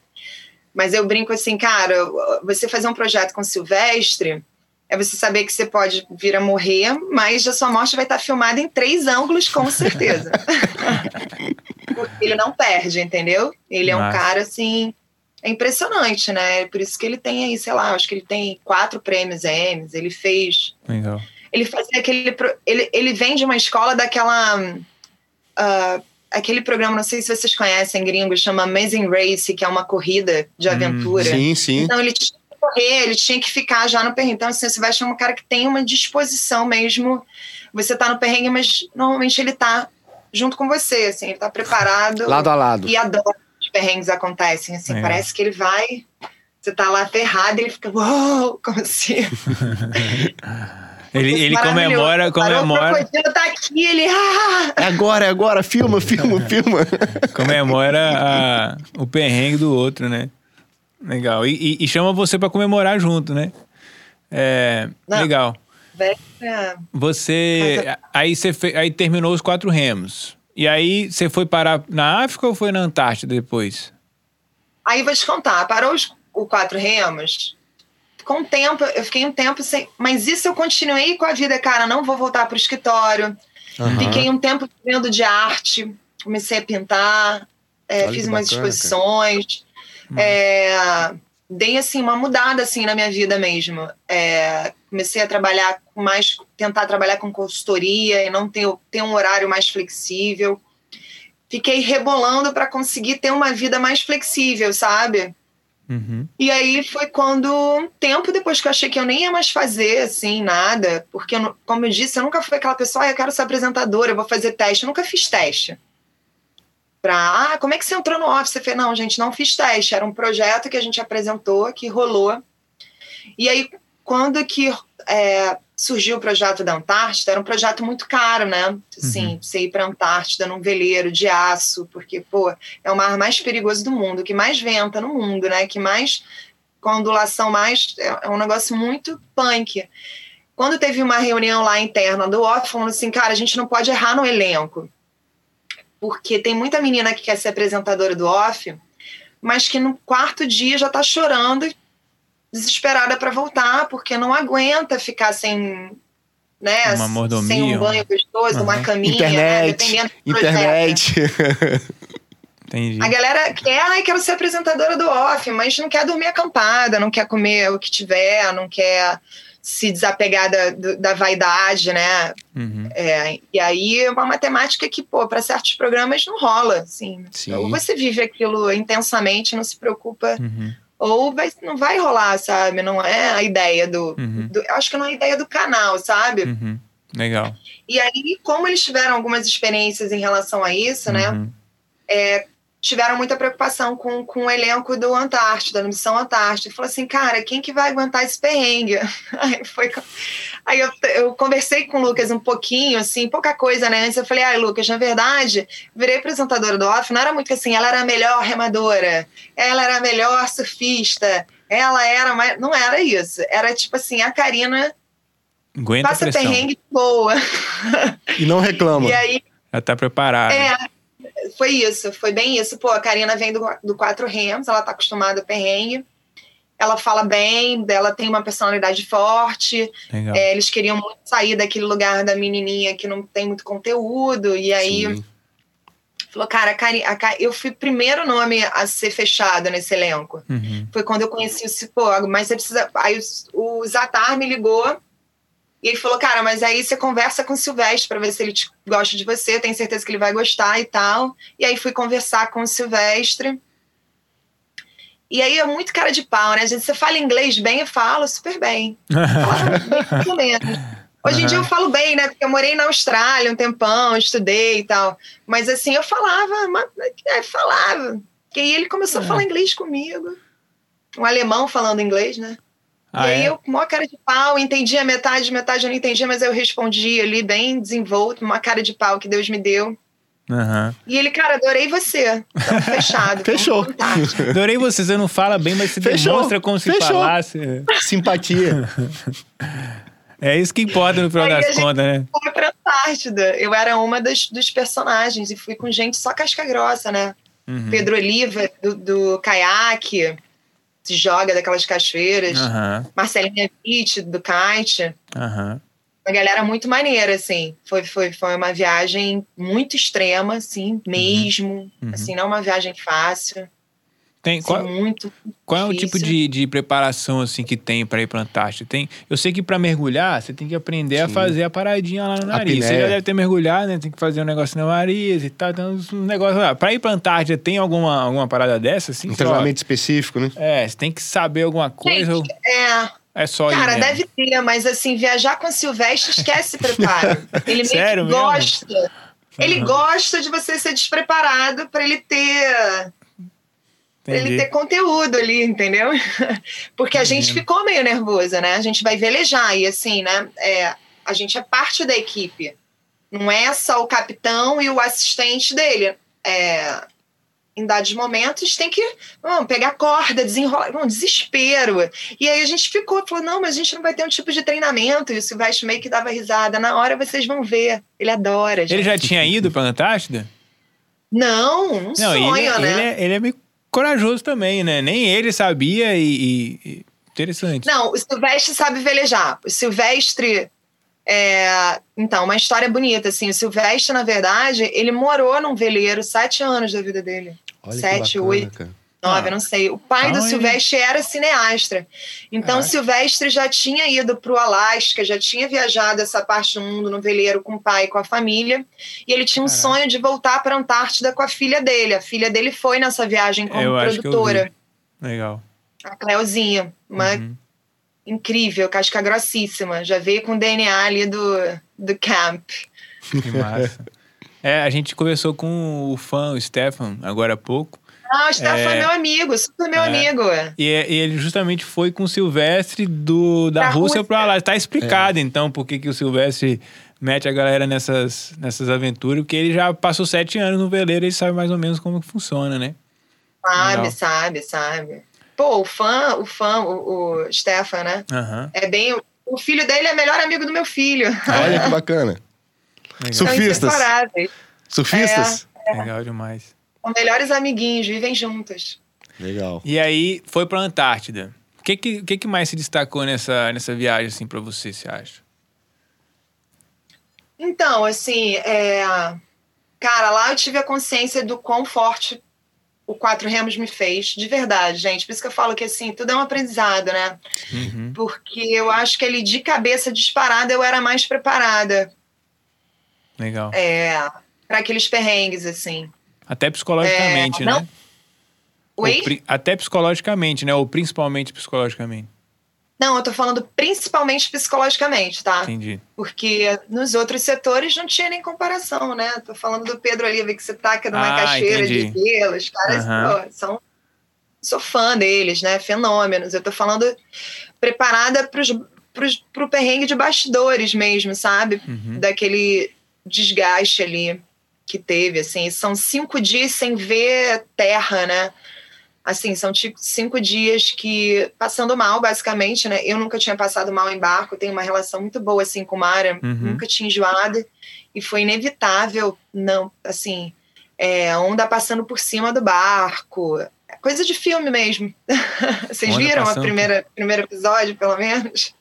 Mas eu brinco assim, cara, você fazer um projeto com Silvestre é você saber que você pode vir a morrer, mas a sua morte vai estar filmada em três ângulos, com certeza. Porque ele não perde, entendeu? Ele é um cara assim. É impressionante, né? Por isso que ele tem aí, sei lá, acho que ele tem quatro prêmios Emmys. Ele fez. Legal. Ele fazia aquele. Ele, ele vem de uma escola daquela. ah, aquele programa, não sei se vocês conhecem, gringo, chama Amazing Race, que é uma corrida de Hum, aventura. Sim, sim. Então ele tinha que correr, ele tinha que ficar já no perrengue. Então, assim, você vai achar um cara que tem uma disposição mesmo. Você tá no perrengue, mas normalmente ele tá junto com você, assim, ele tá preparado Lado a lado. e adora perrengues acontecem, assim, Legal. parece que ele vai. Você tá lá ferrado e ele fica, uou, como assim? Ele, ele comemora, comemora, O crocodilo tá aqui, ele. Ah! É agora, é agora. Filma, filma, filma. comemora a- o perrengue do outro, né? Legal. E, e- e chama você pra comemorar junto, né? É, Não. legal. É. Você. Aí você fe- aí terminou os quatro remos. E aí você foi parar na África ou foi na Antártida depois? Aí vou te contar, parou os o quatro remos. Com o tempo, eu fiquei um tempo sem. Mas isso eu continuei com a vida, cara. Não vou voltar pro escritório. Aham. Fiquei um tempo vivendo de arte, comecei a pintar, é, fiz umas bacana, exposições, é, dei assim uma mudada assim na minha vida mesmo. É, comecei a trabalhar mais, tentar trabalhar com consultoria e não ter, ter um horário mais flexível. Fiquei rebolando para conseguir ter uma vida mais flexível, sabe? Uhum. E aí foi quando, um tempo depois que eu achei que eu nem ia mais fazer, assim, nada, porque, eu como eu disse, eu nunca fui aquela pessoa, ah, eu quero ser apresentadora, eu vou fazer teste. Eu nunca fiz teste. Pra, ah, como é que você entrou no Office? Eu falei, não, gente, não fiz teste. Era um projeto que a gente apresentou, que rolou. E aí, quando que é, surgiu o projeto da Antártida, era um projeto muito caro, né? Assim, você ir pra Antártida num veleiro de aço, porque, pô, é o mar mais perigoso do mundo, que mais venta no mundo, né? Que mais com a ondulação mais é é um negócio muito punk. Quando teve uma reunião lá interna do off, falando assim, cara, a gente não pode errar no elenco. Porque tem muita menina que quer ser apresentadora do off, mas que no quarto dia já tá chorando, desesperada para voltar, porque não aguenta ficar sem, né, Uma mordomia, sem um banho gostoso, uma Aham. caminha, né, Internet, projeto. internet. Entendi. A galera quer, ai, quero ser apresentadora do off, mas não quer dormir acampada, não quer comer o que tiver, não quer se desapegar da, da vaidade, né? Uhum. É, e aí é uma matemática que, pô, para certos programas não rola, assim. Sim. Ou você vive aquilo intensamente, não se preocupa, Uhum. Ou vai, não vai rolar, sabe? Não é a ideia do, Uhum. do- Eu acho que não é a ideia do canal, sabe? Uhum. Legal. E aí, como eles tiveram algumas experiências em relação a isso, né? Uhum. Tiveram muita preocupação com, com o elenco do Antártida, da Missão Antártida. Falou assim, cara, quem que vai aguentar esse perrengue? Aí, foi, aí eu, eu conversei com o Lucas um pouquinho, assim, pouca coisa, né? Antes eu falei, ai, Lucas, na verdade, virei apresentadora do off, não era muito assim, ela era a melhor remadora, ela era a melhor surfista, ela era mais... Não era isso. Era tipo assim, a Karina Aguenta a passa perrengue boa. E não reclama. E aí Já tá preparado. É, foi isso, foi bem isso. Pô, a Karina vem do, do Quatro Remos, ela tá acostumada a perrengue. Ela fala bem, ela tem uma personalidade forte. É, eles queriam muito sair daquele lugar da menininha que não tem muito conteúdo. E aí Sim. falou, cara, a Kari- a eu fui o primeiro nome a ser fechado nesse elenco. Uhum. Foi quando eu conheci o Cipogo, mas você precisa. Aí o, o Zatar me ligou E ele falou, cara, mas aí você conversa com o Silvestre pra ver se ele te- gosta de você, tenho certeza que ele vai gostar e tal. E aí fui conversar com o Silvestre. E aí é muito cara de pau, né? Gente, você fala inglês bem, eu falo super bem. Falava bem, menos. Hoje em dia eu falo bem, né? Porque eu morei na Austrália um tempão, estudei e tal. Mas assim, eu falava, é, falava. E aí ele começou a falar inglês comigo. Um alemão falando inglês, né? Ah, e aí é? eu, mó cara de pau, entendia metade, metade eu não entendia, mas eu respondi ali bem desenvolto, uma cara de pau que Deus me deu. Aham. E ele, cara, adorei você. Tamo fechado. Fechou. Adorei você, você não fala bem, mas você Fechou. demonstra como se Fechou. falasse. Simpatia. É isso que importa no final das contas, né? Fui pra Antártida. Eu era uma das, dos personagens e fui com gente só casca grossa, né? Uhum. Pedro Oliva, do, do caiaque, se joga daquelas cachoeiras. Aham, Marcelinha Witt, do kite. aham. Uma galera muito maneira, assim. Foi, foi, foi uma viagem muito extrema, assim, mesmo. Uhum. Assim, não uma viagem fácil. Tem, qual, muito qual é o tipo de, de preparação assim que tem pra ir Antártida? Tem, eu sei que pra mergulhar, você tem que aprender a Sim. fazer a paradinha lá no nariz. Você já deve ter mergulhado, né? Tem que fazer um negócio no nariz e tal. Tem uns negócios lá. Pra ir pra Antártida, tem alguma, alguma parada dessa? Assim, Um treinamento específico, né? É, você tem que saber alguma coisa ou É, é só cara, deve ter, mas assim, viajar com o Silvestre esquece preparo. Ele meio Sério gosta. Ele Uhum. gosta de você ser despreparado pra ele ter pra ele Entendi. ter conteúdo ali, entendeu? Porque a gente ficou meio nervosa, né? A gente vai velejar e assim, né? É, a gente é parte da equipe. Não é só o capitão e o assistente dele. É, em dados momentos tem que vamos, pegar corda, desenrolar, um desespero. E aí a gente ficou, falou, não, mas a gente não vai ter um tipo de treinamento. E o Silvestre meio que dava risada. Na hora vocês vão ver. Ele adora, gente. Ele já tinha ido pra Antártida? Não, um Não, sonho, ele, né? ele, é, ele é meio corajoso também, né? Nem ele sabia e. e- Interessante. Não, o Silvestre sabe velejar. O Silvestre. É... Então, uma história bonita, assim. O Silvestre, na verdade, ele morou num veleiro sete anos da vida dele. Olha Sete, que bacana, oito. Nove, Ah. não sei. O pai Então do ele- Silvestre era cineasta. Então. Silvestre já tinha ido para o Alasca, já tinha viajado essa parte do mundo no veleiro com o pai e com a família. E ele tinha um Caraca. sonho de voltar para a Antártida com a filha dele. A filha dele foi nessa viagem como eu produtora. Legal. A Cleozinha. Uma Uhum. incrível, casca grossíssima. Já veio com o DNA ali do, do camp. Que massa. é, a gente conversou com o fã, o Stefan, agora há pouco. Ah, o Stefan É. é meu amigo, super meu É. amigo. E, é- e ele justamente foi com o Silvestre do, da Da Rússia Rússia. pra lá. Tá explicado, então, por que, que o Silvestre mete a galera nessas, nessas aventuras, porque ele já passou sete anos no veleiro e sabe mais ou menos como que funciona, né? Sabe, Legal. sabe, sabe. Pô, o fã, o fã, o, o Stefan, né? Aham. É bem. O filho dele é melhor amigo do meu filho. Olha que bacana. Legal. São Surfistas. inseparáveis. Surfistas? Legal demais. São melhores amiguinhos, vivem juntos. Legal. E aí, foi pra Antártida. O que, que, que que mais se destacou nessa, nessa viagem, assim, pra você, você acha? Então, assim, é... cara, lá eu tive a consciência do quão forte o Quatro Remos me fez, de verdade, gente. Por isso que eu falo que, assim, tudo é um aprendizado, né? Uhum. Porque eu acho que ele, de cabeça disparada, eu era mais preparada Legal. é, para aqueles perrengues, assim. Até psicologicamente, É, não- né? Oi? Pri- Até psicologicamente, né? Ou principalmente psicologicamente. Não, eu tô falando principalmente psicologicamente, tá? Entendi. Porque nos outros setores não tinha nem comparação, né? Tô falando do Pedro Oliva que você taca numa Ah, cachoeira entendi. de gelo. Os caras Aham. pô, são. Sou fã deles, né? Fenômenos. Eu tô falando preparada pros, pros, pro perrengue de bastidores mesmo, sabe? Uhum. Daquele desgaste ali que teve, assim. São cinco dias sem ver terra, né? Assim, são tipo cinco dias que passando mal, basicamente, né? Eu nunca tinha passado mal em barco, tenho uma relação muito boa assim com o mar, Uhum. nunca tinha enjoado e foi inevitável, não, assim, é, onda passando por cima do barco, é coisa de filme mesmo. Vocês Onda viram a passando primeira primeiro episódio, pelo menos?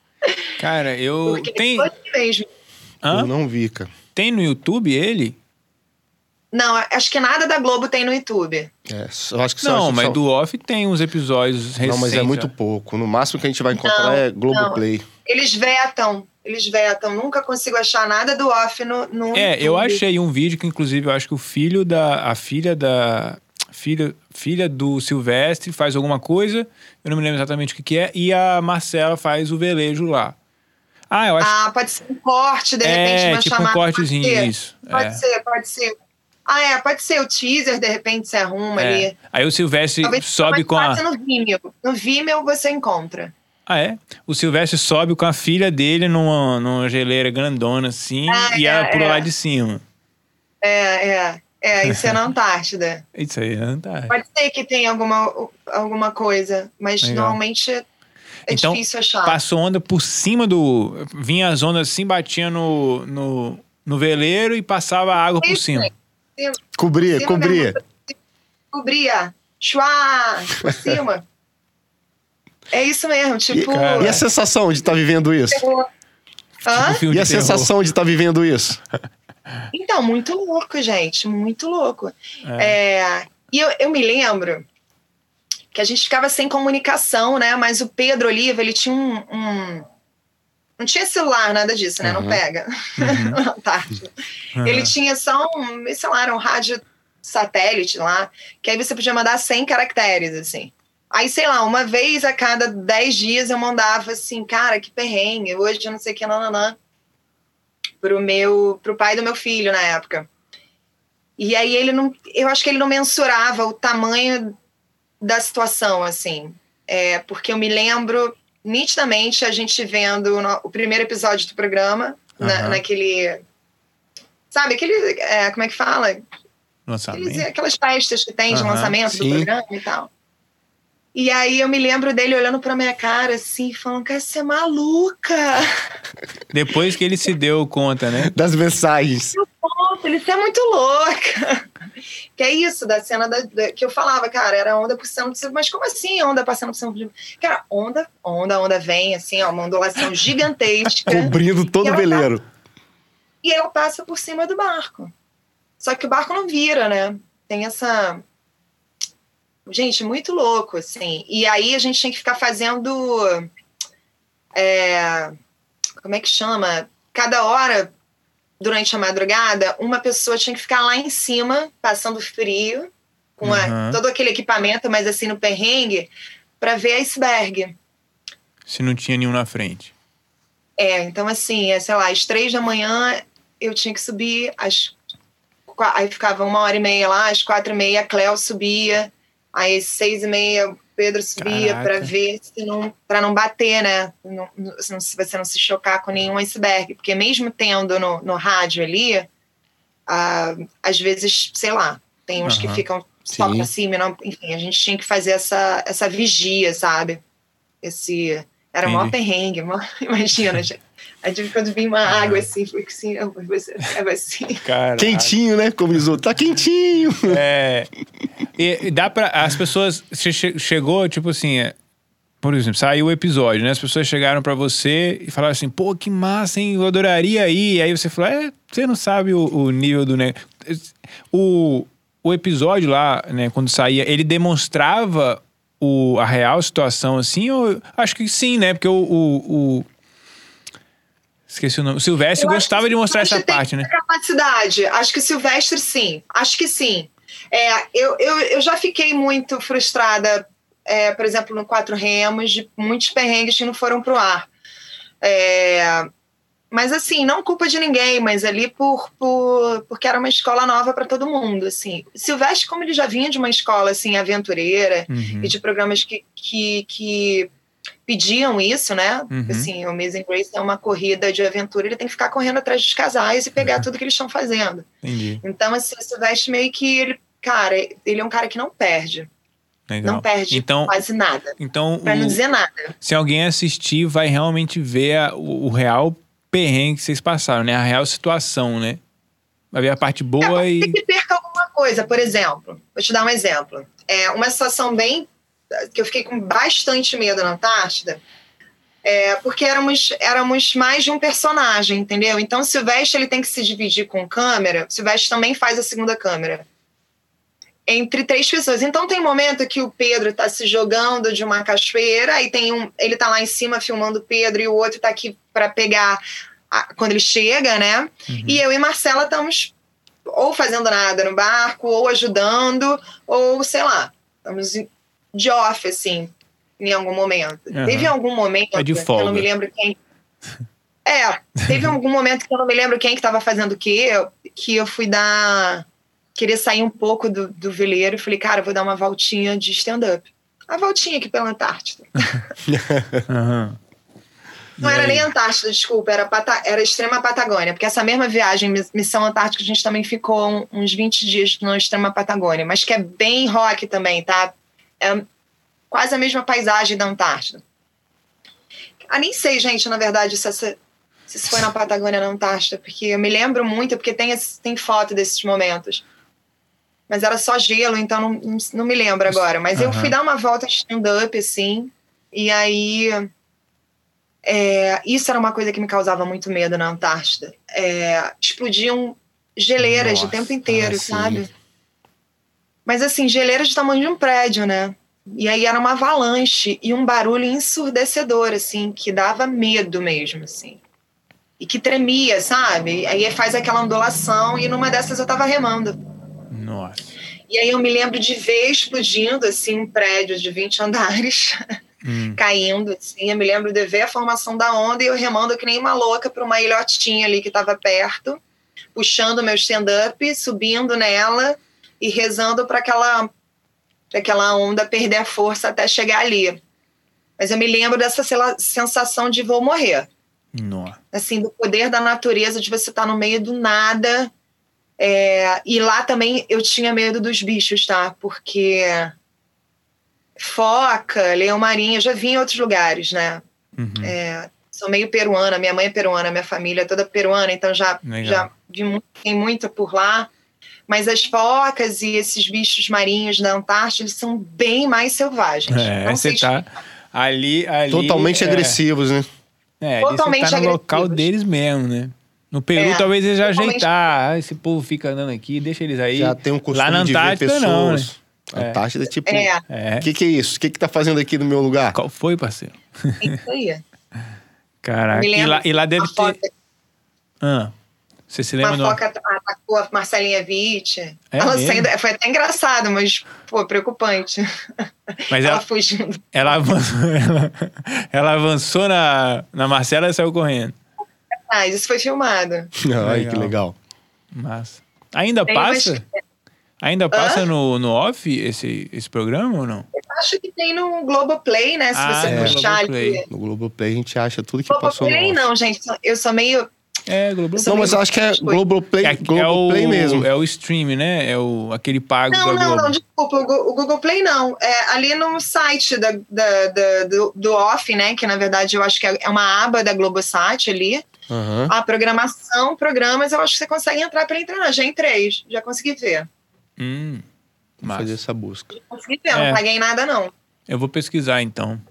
Cara, eu. Porque Tem, foi assim mesmo. Hã? Eu não vi, cara. tem no YouTube ele? Não, acho que nada da Globo tem no YouTube. É, eu acho que só- Não, mas só- do Off tem uns episódios recentes. Não, mas é muito ó. pouco. No máximo que a gente vai encontrar Não, é Globoplay. Eles vetam, eles vetam. Nunca consigo achar nada do off no, no É, eu YouTube. achei um vídeo que, inclusive, eu acho que o filho da. A filha da. Filha, filha do Silvestre faz alguma coisa, eu não me lembro exatamente o que, que é, e a Marcela faz o velejo lá. Ah, eu acho Ah, pode ser um corte, de repente, é, uma tipo um chamada. cortezinho, pode ser. isso. Pode é. ser, pode ser. Ah, é, pode ser o teaser, de repente você arruma É. ali. Aí o Silvestre Talvez sobe com a. no Vimeo. No Vimeo você encontra. Ah, é? O Silvestre sobe com a filha dele numa, numa geleira grandona assim Ah, e é, ela pula é. lá de cima. É, é. É, isso é na Antártida. Isso aí, não tá. Pode ser que tenha alguma, alguma coisa, mas Legal. normalmente é Então, difícil achar. Passou onda por cima do. Vinha as ondas assim, batia no, no, no veleiro e passava a água por Isso, cima. Cobria, Cima cobria. mesmo. Cobria. Chua! Por cima. É isso mesmo, tipo. cara. E a sensação de estar vivendo isso? Hã? Tipo E a terror. sensação de estar vivendo isso? Então, muito louco, gente. Muito louco. É, e eu, eu me lembro que a gente ficava sem comunicação, né? Mas o Pedro Oliva, ele tinha um. um- não tinha celular, nada disso, né? Não Uhum. pega. Na Antártida. Ele tinha só um, sei lá, era um rádio satélite lá, que aí você podia mandar 100 caracteres, assim. Aí, sei lá, uma vez a cada 10 dias eu mandava assim, cara, que perrengue, hoje eu não sei o que, nananã, pro meu, pro pai do meu filho na época. E aí ele não, eu acho que ele não mensurava o tamanho da situação, assim. É, porque eu me lembro nitidamente a gente vendo no- o primeiro episódio do programa, na- Aham. naquele. Sabe, aquele. é, como é que fala? Aqueles- Lançamento. aquelas festas que tem de lançamento do sim. programa e tal. E aí eu me lembro dele olhando pra minha cara assim, falando, cara, você é maluca! Depois que ele se deu conta, né? Das mensagens. Ele é muito louca! Que é isso, da cena da, da- que eu falava, cara, era onda por cima. Mas como assim onda passando por cima do Cara, onda, onda, onda vem, assim, ó, uma ondulação gigantesca. Cobrindo todo o tá- veleiro. e ela passa por cima do barco. Só que o barco não vira, né? Tem essa. Gente, muito louco, assim. E aí a gente tem que ficar fazendo. é, Como é que chama? Cada hora, durante a madrugada, uma pessoa tinha que ficar lá em cima, passando frio, com a- Uhum. todo aquele equipamento, mas assim no perrengue, para ver iceberg. Se não tinha nenhum na frente. É, então assim, é, sei lá, às três da manhã eu tinha que subir, às, aí ficava uma hora e meia lá, às quatro e meia a Cléo subia, aí às seis e meia Pedro subia para ver se não, para não bater, né? Não, não- se você não se chocar com nenhum iceberg, porque mesmo tendo no, no rádio ali, ah, às vezes, sei lá, tem uns que ficam só pra cima, não, enfim, a gente tinha que fazer essa, essa vigia, sabe? Esse. Era o maior Entendi. perrengue, imagina, gente. A gente quando vinha uma água assim, foi assim, eu- você ficava assim. Cara. Quentinho, né? Como diz outro. Tá quentinho. É. E, e dá pra. As pessoas. Você che- chegou, tipo assim. é, por exemplo, saiu o episódio, né? As pessoas chegaram pra você e falaram assim: pô, que massa, hein? Eu adoraria ir. E aí você falou: é, você não sabe o, o nível do negócio. O, o episódio lá, né, quando saía, ele demonstrava o, a real situação assim? Ou, acho que sim, né? Porque o. o- o- Esqueci o nome. O Silvestre Eu gostava de mostrar essa parte, né? Capacidade. Acho que Silvestre, sim. Acho que sim. É, eu, eu, eu já fiquei muito frustrada, é, por exemplo, no Quatro Remos, de muitos perrengues que não foram pro ar. É, mas assim, não culpa de ninguém, mas ali por, por porque era uma escola nova para todo mundo, assim. Silvestre, como ele já vinha de uma escola assim aventureira Uhum. e de programas que, que, que pediam isso, né? Uhum. Assim, o Amazing Grace é uma corrida de aventura, ele tem que ficar correndo atrás dos casais e pegar tudo que eles estão fazendo. Entendi. Então, assim, o Silvestre meio que ele, cara, ele é um cara que não perde, Legal. não perde Então, quase nada, então pra não o- dizer nada. se alguém assistir, vai realmente ver a- o, o real perrengue que vocês passaram, né? A real situação, né? Vai ver a parte boa É, e. Tem que perca alguma coisa, por exemplo, vou te dar um exemplo. É uma situação bem que eu fiquei com bastante medo na Antártida. É, porque éramos, éramos mais de um personagem, entendeu? Então o Silvestre ele tem que se dividir com câmera. O Silvestre também faz a segunda câmera. entre três pessoas. Então tem momento que o Pedro está se jogando de uma cachoeira, aí tem um, ele tá lá em cima filmando o Pedro e o outro tá aqui para pegar a, quando ele chega, né? Uhum. E eu e Marcela estamos ou fazendo nada no barco, ou ajudando, ou sei lá, estamos de off assim, em algum momento. Uhum. Teve algum momento é de que eu não me lembro quem É, teve algum momento que eu não me lembro quem que estava fazendo o quê, que eu fui dar queria sair um pouco do, do veleiro e falei, cara, vou dar uma voltinha de stand-up. A voltinha aqui pela Antártida. uhum. Não era nem Antártida, desculpa, era, Pata era extrema Patagônia, porque essa mesma viagem, Missão Antártica, a gente também ficou uns 20 dias na extrema Patagônia, mas que é bem rock também, tá? É quase a mesma paisagem da Antártida. Ah, nem sei, gente, na verdade, se, essa, se isso foi na Patagônia ou na Antártida, porque eu me lembro muito, porque tem, tem foto desses momentos mas era só gelo, então não, não, não me lembro agora. Mas uhum. eu fui dar uma volta stand-up, assim, e aí. É, isso era uma coisa que me causava muito medo na Antártida. É, explodiam geleiras Nossa, o tempo inteiro, ah, sabe? Mas assim, geleiras de tamanho de um prédio, né? E aí era uma avalanche e um barulho ensurdecedor, assim, que dava medo mesmo, assim. E que tremia, sabe? Aí faz aquela ondulação e numa dessas eu tava remando. Nossa. E aí eu me lembro de ver explodindo assim um prédio de 20 andares. Hum. caindo, assim. Eu me lembro de ver a formação da onda e eu remando que nem uma louca para uma ilhotinha ali que estava perto, puxando meu stand-up, subindo nela e rezando para aquela, aquela onda perder a força até chegar ali. Mas eu me lembro dessa sensação de vou morrer. Nossa. Assim, do poder da natureza, de você estar tá no meio do nada é, e lá também eu tinha medo dos bichos, tá? Porque foca, leão marinho, eu já vi em outros lugares, né? Uhum. É, sou meio peruana, minha mãe é peruana, minha família é toda peruana, então já, já vi muito, tem muito por lá. Mas as focas e esses bichos marinhos da Antártida, eles são bem mais selvagens. É, Não você tá ali, ali... Totalmente é... agressivos, né? É, Totalmente tá no local deles mesmo, né? No Peru, é, talvez eles já ajeitar. Ah, esse povo fica andando aqui, deixa eles aí. Já tem um costume Lá na Antártida, não, né? É. Antártida, tipo, o é. que, que é isso? O que, que tá fazendo aqui no meu lugar? Qual foi, parceiro? Isso aí. Caraca, e lá, e lá deve ter. Ah, você se lembra? Uma foca atacou a Marcelinha Witt. É ela saindo, foi até engraçado, mas, pô, preocupante. Mas ela, ela fugindo. Ela avançou, ela, ela avançou na, na Marcela e saiu correndo. Ah, isso foi filmado. Ai, que legal. Massa. Ainda tem passa? Ainda passa no, no off esse, esse programa ou não? Eu acho que tem no Globoplay, né? Se ah, você é, puxar ali. No Globoplay a gente acha tudo que Globoplay, passou no Globoplay não, gente. Eu sou meio... É, Globoplay. Não, mas eu acho que é Globoplay, é, Globoplay é o, mesmo. É o stream, né? É o, aquele pago não, da Não, Globo. não, desculpa. O Google Play não. É ali no site da, da, da do, do Off, né? Que na verdade eu acho que é uma aba da Globosat ali. Uhum. A programação, programas, eu acho que você consegue entrar pela internet. Já entrei, já consegui ver. Hum, Vou fazer essa busca. Já consegui ver, é. não paguei nada, não. Eu vou pesquisar então.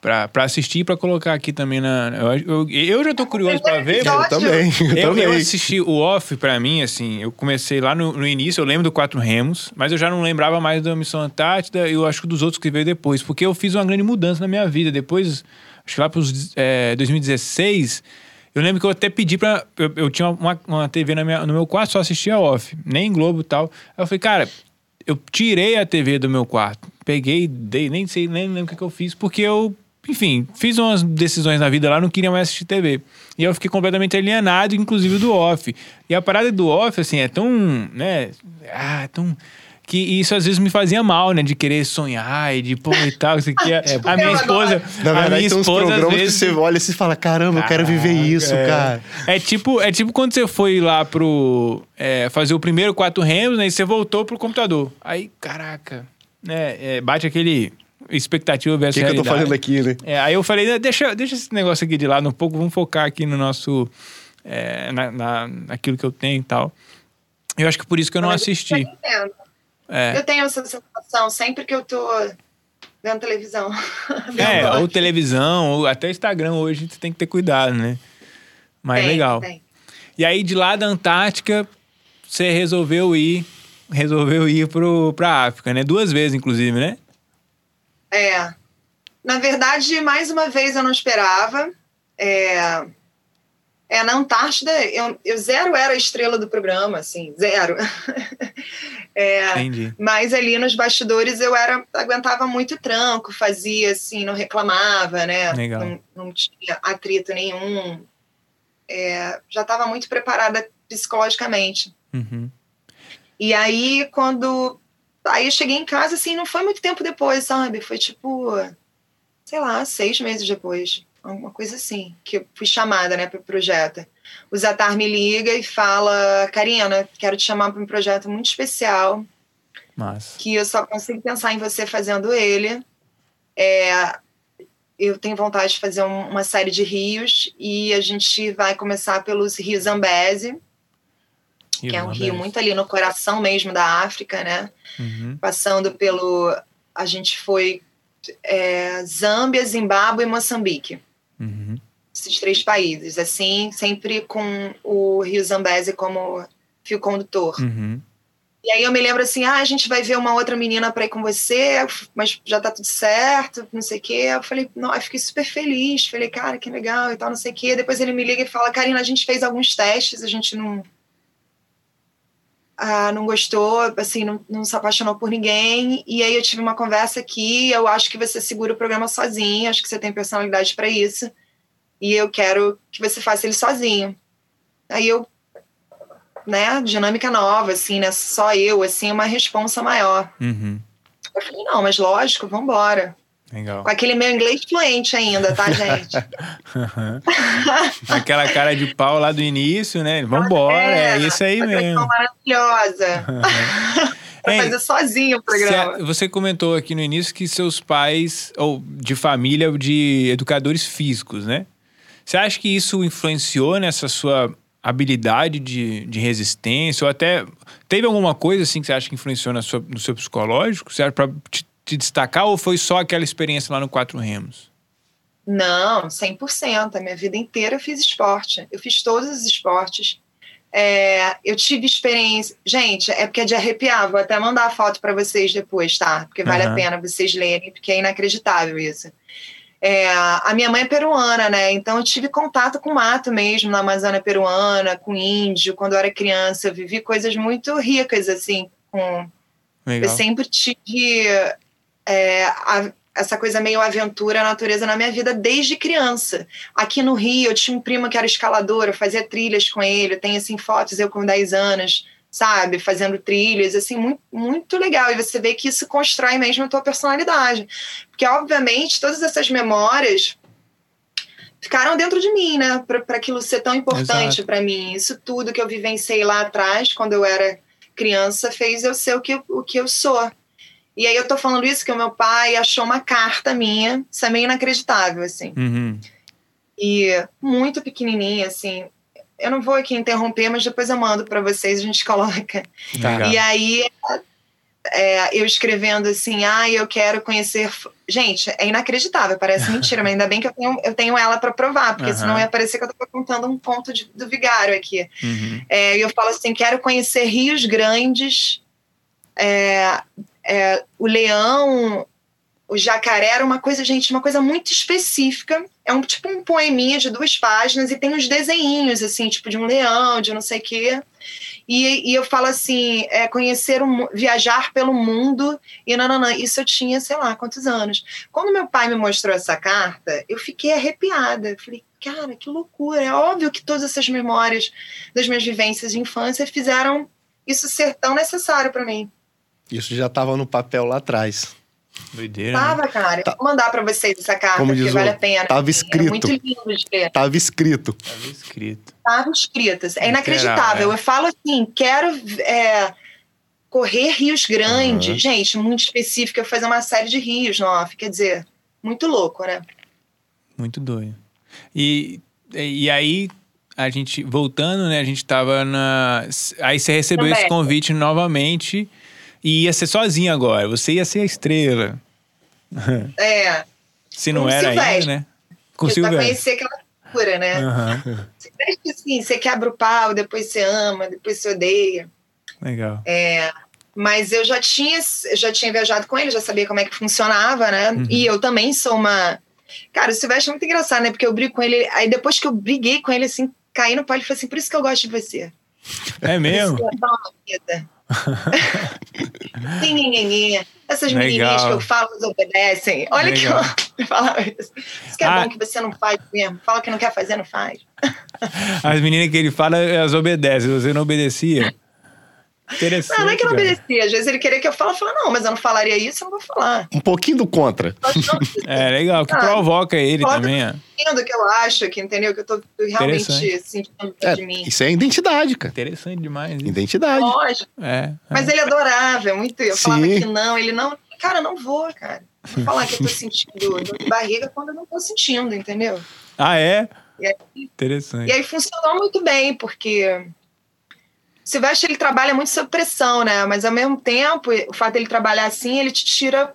Pra, pra assistir e pra colocar aqui também na. Eu, eu, eu já tô curioso pra ver. Eu também. Eu, eu, também. eu assisti o off pra mim, assim. Eu comecei lá no, no início, eu lembro do Quatro Remos, mas eu já não lembrava mais da Missão Antártida e eu acho que dos outros que veio depois. Porque eu fiz uma grande mudança na minha vida. Depois, acho que lá pros é, 2016 eu lembro que eu até pedi pra. Eu, eu tinha uma, uma TV na minha, no meu quarto, só assistia off, nem Globo e tal. Aí eu falei, cara, eu tirei a TV do meu quarto. Peguei, dei, nem sei, nem lembro o que, que eu fiz, porque eu, enfim, fiz umas decisões na vida lá, não queria mais assistir TV. E eu fiquei completamente alienado, inclusive do off. E a parada do off, assim, é tão, né? Ah, tão que isso às vezes me fazia mal, né? De querer sonhar e de pô e tal. Isso aqui é, a minha esposa. Na verdade, a minha tem uns esposa, programas vezes, que você olha e você fala: caramba, eu quero viver isso, é. cara. É tipo, é tipo quando você foi lá pro. É, fazer o primeiro quatro remos, né? E você voltou pro computador. Aí, caraca, né? É, bate aquele expectativa versus O que, que eu tô fazendo aqui, né? É, aí eu falei, deixa, deixa esse negócio aqui de lado um pouco, vamos focar aqui no nosso. É, na, na, naquilo que eu tenho e tal. Eu acho que por isso que eu não assisti. Eu é. Eu tenho essa sensação sempre que eu tô vendo televisão. é, ou televisão, ou até Instagram hoje, você tem que ter cuidado, né? Mas tem, legal. Tem. E aí, de lá da Antártica, você resolveu ir resolveu ir pro, pra África, né? Duas vezes, inclusive, né? É. Na verdade, mais uma vez eu não esperava. É, é na Antártida, eu, eu zero era a estrela do programa, assim, zero. é, Entendi. mas ali nos bastidores eu era aguentava muito tranco, fazia assim, não reclamava, né? Legal. Não, não tinha atrito nenhum. É, já estava muito preparada psicologicamente. Uhum. E aí, quando. Aí eu cheguei em casa, assim, não foi muito tempo depois, sabe? Foi tipo, sei lá, seis meses depois. Alguma coisa assim, que eu fui chamada, né, para o projeto. O Zatar me liga e fala: Karina, quero te chamar para um projeto muito especial, Massa. que eu só consigo pensar em você fazendo ele. É, eu tenho vontade de fazer um- uma série de rios e a gente vai começar pelos rios Zambeze, que é um rio muito ali no coração mesmo da África, né? Uhum. Passando pelo. A gente foi é, Zâmbia, Zimbábue e Moçambique. Uhum. Esses três países, assim, sempre com o rio Zambeze como fio condutor. Uhum. E aí eu me lembro assim, ah, a gente vai ver uma outra menina para ir com você, mas já tá tudo certo, não sei o quê. Eu falei, não, eu fiquei super feliz, falei, cara, que legal e tal, não sei o quê. Depois ele me liga e fala, Karina, a gente fez alguns testes, a gente não ah, não gostou, assim, não, não se apaixonou por ninguém. E aí eu tive uma conversa aqui, eu acho que você segura o programa sozinho, acho que você tem personalidade para isso. E eu quero que você faça ele sozinho. Aí eu né, dinâmica nova, assim, né, só eu, assim, uma responsa maior. Uhum. Eu falei, não, mas lógico, vambora. Legal. Com aquele meu inglês fluente ainda, tá, gente? Uhum. Aquela cara de pau lá do início, né? Vambora, é, isso aí mesmo. maravilhosa. pra Ei, fazer sozinho o programa. Cê- Você comentou aqui no início que seus pais, ou de família, de educadores físicos, né? Você acha que isso influenciou nessa sua habilidade de, de resistência? Ou até. Teve alguma coisa assim que você acha que influenciou na sua- no seu psicológico? Você acha pra te, te destacar ou foi só aquela experiência lá no Quatro Remos? Não, 100%. A minha vida inteira eu fiz esporte. Eu fiz todos os esportes. É, eu tive experiência. Gente, é porque é de arrepiar. Vou até mandar a foto para vocês depois, tá? Porque vale Aham. a pena vocês lerem, porque é inacreditável isso. É, a minha mãe é peruana, né? Então eu tive contato com mato mesmo na Amazônia peruana, com índio. Quando eu era criança, eu vivi coisas muito ricas, assim, com eu sempre tive é, a- essa coisa meio aventura, natureza na minha vida desde criança. Aqui no Rio, eu tinha um primo que era escalador, eu fazia trilhas com ele, eu tenho assim fotos eu com 10 anos, sabe, fazendo trilhas, assim, muito, muito legal. E você vê que isso constrói mesmo a tua personalidade. Porque, obviamente, todas essas memórias ficaram dentro de mim, né, para aquilo ser tão importante para mim. Isso tudo que eu vivenciei lá atrás, quando eu era criança fez eu ser o que, o que eu sou. E aí eu tô falando isso que o meu pai achou uma carta minha, isso é meio inacreditável, assim. Uhum. E muito pequenininha, assim. Eu não vou aqui interromper, mas depois eu mando para vocês, a gente coloca. Tá. E aí é, eu escrevendo assim, ah, eu quero conhecer. f-" Gente, é inacreditável, parece mentira, mas ainda bem que eu tenho, eu tenho ela para provar, porque Aham. senão ia parecer que eu tava contando um conto de- do vigário aqui. Uhum. É, e eu falo assim: quero conhecer rios grandes. É, é, o leão, o jacaré era uma coisa, gente, uma coisa muito específica. É um tipo um poeminha de duas páginas e tem uns desenhinhos, assim, tipo de um leão, de não sei o quê. E, e eu falo assim: é, conhecer mu- viajar pelo mundo e nananã. Isso eu tinha, sei lá, quantos anos. Quando meu pai me mostrou essa carta, eu fiquei arrepiada. Falei, cara, que loucura. É óbvio que todas essas memórias das minhas vivências de infância fizeram isso ser tão necessário para mim. Isso já tava no papel lá atrás. Doideira. né? Tava, cara. Eu vou mandar para vocês essa carta, Como porque diz o- vale a pena. tava É escrito. muito lindo de ler. Tava escrito. Tava escrito. Tava escritas. É Literal, inacreditável. é. Eu falo assim, quero é, correr rios grandes. Aham. Gente, muito específico. Eu fazer uma série de rios no off. Quer dizer, muito louco, né? Muito doido. E, e aí, a gente, voltando, né? A gente tava na. Aí você recebeu Também. esse convite novamente e ia ser sozinho agora. Você ia ser a estrela. É. Se não Com era ainda, Silvestre. né? Com Pra Silvestre. conhecer aquela figura, né? Silvestre, assim, você quebra o pau, depois você ama, depois você odeia. Legal. É, Mas eu já tinha, já tinha viajado com ele, já sabia como é que funcionava, né? Uhum. E eu também sou uma. Cara, o Silvestre é muito engraçado, né? Porque eu brigo com ele. Aí depois que eu briguei com ele, assim, caí no pau, ele falou assim: por isso que eu gosto de você. É mesmo? Por isso que eu amo a vida. Essas Legal. menininhas que eu falo, elas obedecem. Olha Legal. que eu falava isso. Isso que é Ah. bom que você não faz mesmo. Fala que não quer fazer, não faz. As meninas que ele fala, elas obedecem. Você não obedecia. Interessante. Não, não é que eu não obedecia. Às vezes ele queria que eu fale, eu falava, não, mas eu não falaria isso, eu não vou falar. Um pouquinho do contra. É legal, que Ah, provoca ele também, ó. entendo o que eu acho, que entendeu? Que eu tô realmente sentindo É, de mim. isso é identidade, cara. Interessante demais. isso. Identidade. Lógico. É. Mas ele adorava, é muito. Eu falava Sim. que não, ele não. Cara, não vou, cara. Vou falar que eu tô sentindo dor de barriga quando eu não tô sentindo, entendeu? Ah, é? E aí, Interessante. e aí funcionou muito bem, porque. Silvestre ele trabalha muito sob pressão, né? Mas ao mesmo tempo, o fato dele trabalhar assim, ele te tira,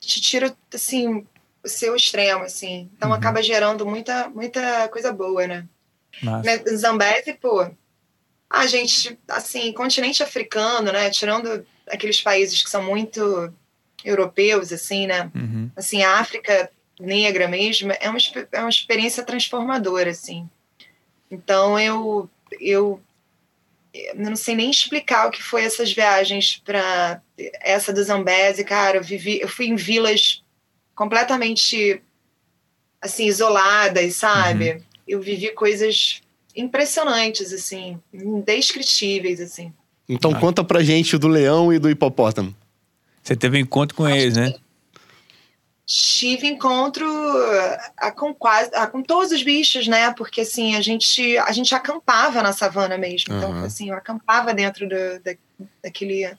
te tira assim, o seu extremo, assim. Então Uhum. acaba gerando muita, muita coisa boa, né? Massa. né, Zambesi, pô, a gente, assim, continente africano, né, tirando aqueles países que são muito europeus, assim, né, Uhum. assim, a África negra mesmo, é uma, é uma experiência transformadora, assim. Então, eu, eu, eu não sei nem explicar o que foi essas viagens para essa do Zambesi, cara, eu vivi, eu fui em vilas completamente, assim, isoladas, sabe? Eu vivi coisas impressionantes, assim, indescritíveis, assim. Então Ah. conta pra gente do leão e do hipopótamo. Você teve um encontro com eles, né? Tive encontro ah, com quase ah, com todos os bichos, né? Porque assim a gente a gente acampava na savana mesmo. Então Aham. assim eu acampava dentro do, da, daquele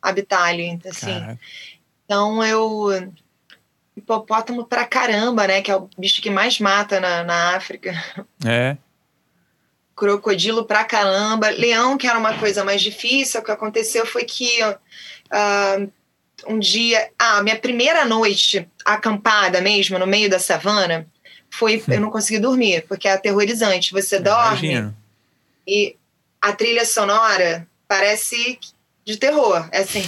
habitat ali, assim. Caraca. Então eu hipopótamo pra caramba, né? Que é o bicho que mais mata na, na África. É. crocodilo pra caramba, leão, que era uma coisa mais difícil. O que aconteceu foi que ah, um dia, ah, minha primeira noite acampada mesmo, no meio da savana, foi. Eu não consegui dormir, porque é aterrorizante. Você dorme e a trilha sonora parece de terror. É assim.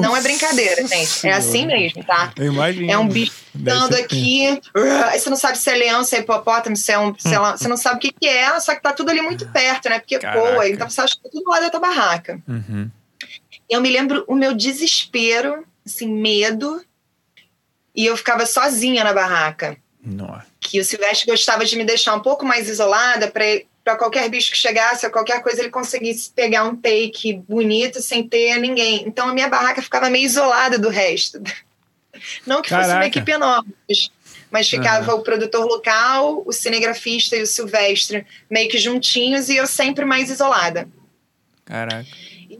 Não é brincadeira, gente. É assim mesmo, tá? Eu imagino. É um bicho andando ser aqui. Você não sabe se é leão, se é hipopótamo, se é um. se é lá- você não sabe o que, que é, só que tá tudo ali muito perto, né? Porque Caraca. voa. Então você acha que tá tudo lá da tua barraca. Uhum. Eu me lembro o meu desespero, assim, medo. E eu ficava sozinha na barraca. Nossa. Que o Silvestre gostava de me deixar um pouco mais isolada para qualquer bicho que chegasse, ou qualquer coisa, ele conseguisse pegar um take bonito sem ter ninguém. Então a minha barraca ficava meio isolada do resto. Não que fosse uma Caraca. equipe enorme, mas- mas ficava o produtor local, o cinegrafista e o Silvestre meio que juntinhos e eu sempre mais isolada. Caraca.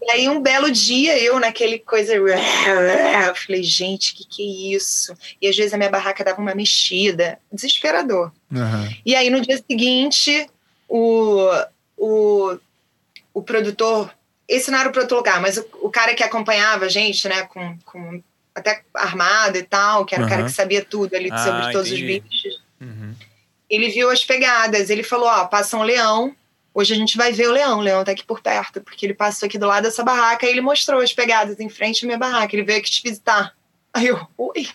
E aí, um belo dia, eu naquele coisa. Eu falei, gente, que que é isso? E às vezes a minha barraca dava uma mexida. Desesperador. Uhum. E aí, no dia seguinte, o, o, o produtor. Esse não era o produtor lugar, mas o, o cara que acompanhava a gente, né, com, com até armado e tal, que era o cara que sabia tudo ali Ah, sobre todos entendi. os bichos Uhum. ele viu as pegadas. Ele falou: Ó, passa um leão. Hoje a gente vai ver o leão. O leão tá aqui por perto, porque ele passou aqui do lado dessa barraca e ele mostrou as pegadas em frente à minha barraca. Ele veio aqui te visitar. Aí eu, oi.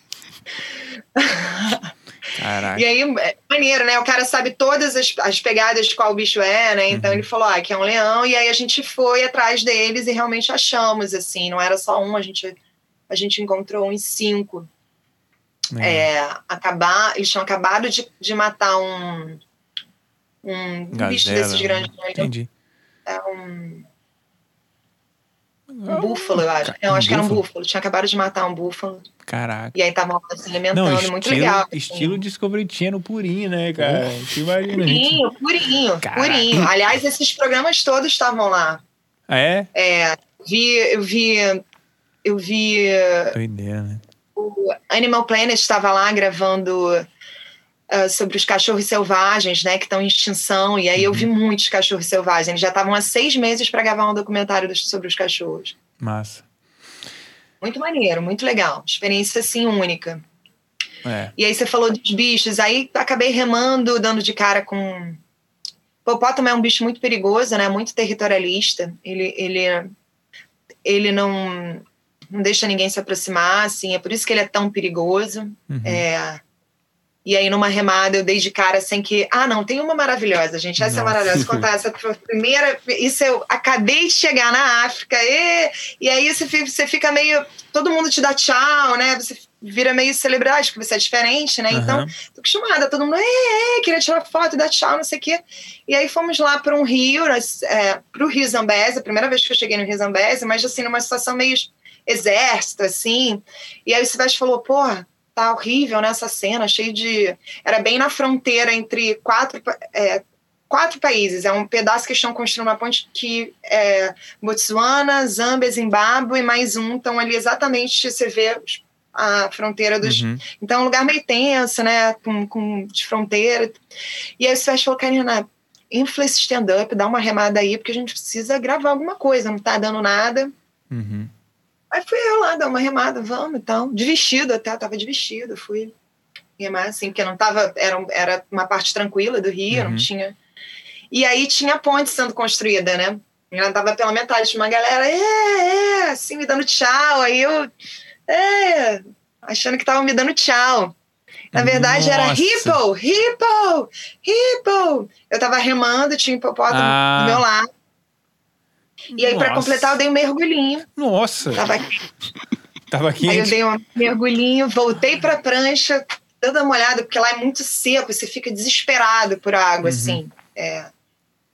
Caraca. E aí, é maneiro, né? O cara sabe todas as, as pegadas de qual bicho é, né? Então Uhum. ele falou, ah, que é um leão. E aí a gente foi atrás deles e realmente achamos, assim. Não era só um, a gente, a gente encontrou uns cinco. É, acabar, eles tinham acabado de, de matar um, um bicho Gazela, desses grandes. né? Entendi. É um, um búfalo, eu acho. Eu Um acho que era um búfalo? Tinha acabado de matar um búfalo. Caraca. E aí lá se alimentando. Não, estilo, muito legal. assim. estilo Discovery Channel purinho, né, cara? Você imagina, gente. Purinho, purinho, Caraca. purinho. Aliás, esses programas todos estavam lá. Ah, é? É, vi, eu vi. Eu vi. Doideira, né? O Animal Planet estava lá gravando ah, sobre os cachorros selvagens, né, que estão em extinção. E aí eu vi Uhum. muitos cachorros selvagens. Eles já estavam há seis meses para gravar um documentário dos- sobre os cachorros. Massa. Muito maneiro, muito legal. Experiência, assim, única. É. E aí você falou dos bichos. Aí acabei remando, dando de cara com... Hipopótamo é um bicho muito perigoso, né? Muito territorialista. Ele, ele ele não, não deixa ninguém se aproximar, assim, é por isso que ele é tão perigoso. Uhum. É, e aí, numa remada, eu dei de cara sem que. Ah, não, tem uma maravilhosa, gente. Essa Nossa. é maravilhosa. Contar essa primeira. Isso eu acabei de chegar na África. E, e aí você fica, você fica meio. Todo mundo te dá tchau, né? Você vira meio celebridade, porque você é diferente, né? Então, Aham. tô acostumada. Todo mundo, é, é, queria tirar foto, dar tchau, não sei o quê. E aí fomos lá para um rio, nós, é, pro Rio Zambeze, a primeira vez que eu cheguei no Rio Zambeze, mas assim, numa situação meio exército, assim. E aí o Silvestre falou, porra, tá horrível nessa cena, cheio de. Era bem na fronteira entre quatro, é, quatro países. É um pedaço que estão construindo uma ponte que é Botsuana, Zâmbia, Zimbábue e mais um estão ali exatamente. Você vê a fronteira dos. Uhum. Então é um lugar meio tenso, né? Com, com, de fronteira. E aí o Silvestre falou, Karina. Infla esse stand-up, dá uma remada aí, porque a gente precisa gravar alguma coisa, não tá dando nada. Uhum. Aí fui eu lá dar uma remada, vamos então. De vestido até, eu tava de vestido, fui remar assim, porque não tava, era, era uma parte tranquila do rio, Uhum. não tinha. E aí tinha a ponte sendo construída, né? Ela tava pela metade, tinha uma galera, é, é, assim, me dando tchau. Aí eu, é, achando que estavam me dando tchau. Na verdade era Nossa. hippo, hippo, hippo. Eu tava remando, tinha um hipopótamo Ah. do meu lado. E aí, pra Nossa. completar, eu dei um mergulhinho. Nossa, Tava aqui tava Aí eu quente. dei um mergulhinho, voltei pra prancha, dando uma olhada, porque lá é muito seco, você fica desesperado por água, Uhum. assim. É.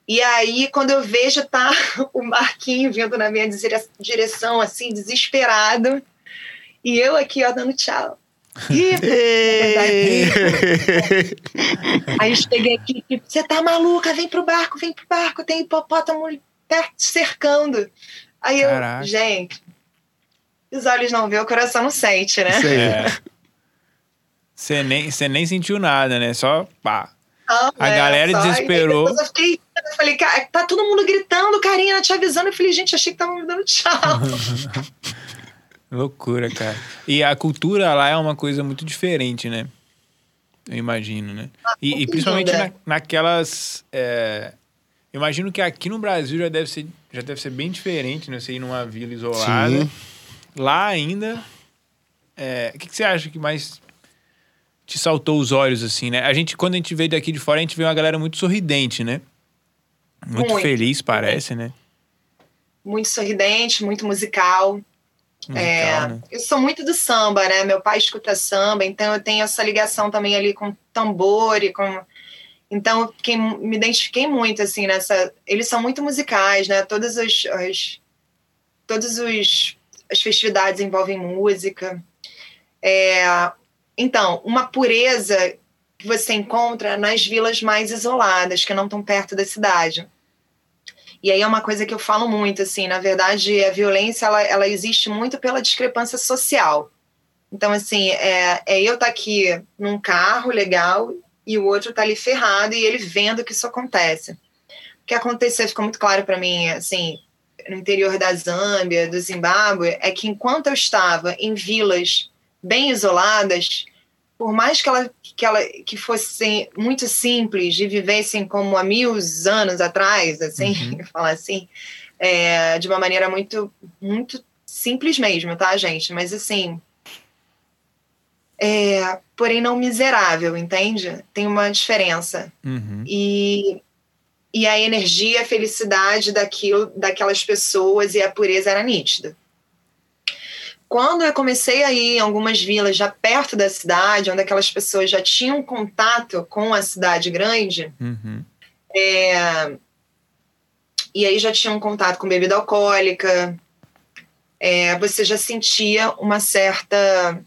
E aí, quando eu vejo, tá o Marquinho vindo na minha dire- direção, assim, desesperado. E eu aqui, ó, dando tchau. E aí eu cheguei aqui, tipo, você tá maluca? Vem pro barco, vem pro barco, tem hipopótamo cercando. Aí eu, Caraca. gente, os olhos não vê, o coração não sente, né? É. Você nem, você nem sentiu nada, né? Só pá. Não, A é, galera só- desesperou. Eu fiquei, eu falei, cara, tá todo mundo gritando, Karina, te avisando. Eu falei, gente, achei que estavam me dando tchau. Loucura, cara. E a cultura lá é uma coisa muito diferente, né? Eu imagino, né? E, e principalmente na- naquelas. é, imagino que aqui no Brasil já deve ser, já deve ser bem diferente, né? Você ir numa vila isolada. Sim. Lá ainda. é, O que, que você acha que mais te saltou os olhos, assim, né? A gente, quando a gente veio daqui de fora, a gente vê uma galera muito sorridente, né? Muito, Muito. feliz, parece, né? muito sorridente, muito musical. Musical, É, né? Eu sou muito do samba, né? Meu pai escuta samba, então eu tenho essa ligação também ali com tambor e com. Então fiquei- me identifiquei muito assim nessa. Eles são muito musicais, né? Todas as, as os as festividades envolvem música. É, então uma pureza que você encontra nas vilas mais isoladas, que não estão perto da cidade. E aí é uma coisa que eu falo muito, assim, na verdade, a violência, ela, ela existe muito pela discrepância social. Então, assim, é, é eu estar aqui num carro legal e o outro tá ali ferrado e ele vendo que isso acontece. O que aconteceu, ficou muito claro para mim, assim, no interior da Zâmbia, do Zimbábue, é que enquanto eu estava em vilas bem isoladas, por mais que ela que ela que fossem muito simples de vivessem como há mil anos atrás, assim, falar assim, é, de uma maneira muito muito simples mesmo, tá, gente? Mas assim, é, porém não miserável, entende? Tem uma diferença Uhum. e e a energia, a felicidade daquilo, daquelas pessoas e a pureza era nítida. Quando eu comecei a ir em algumas vilas já perto da cidade, onde aquelas pessoas já tinham contato com a cidade grande, Uhum. é, e aí já tinham contato com bebida alcoólica, é, você já sentia uma certa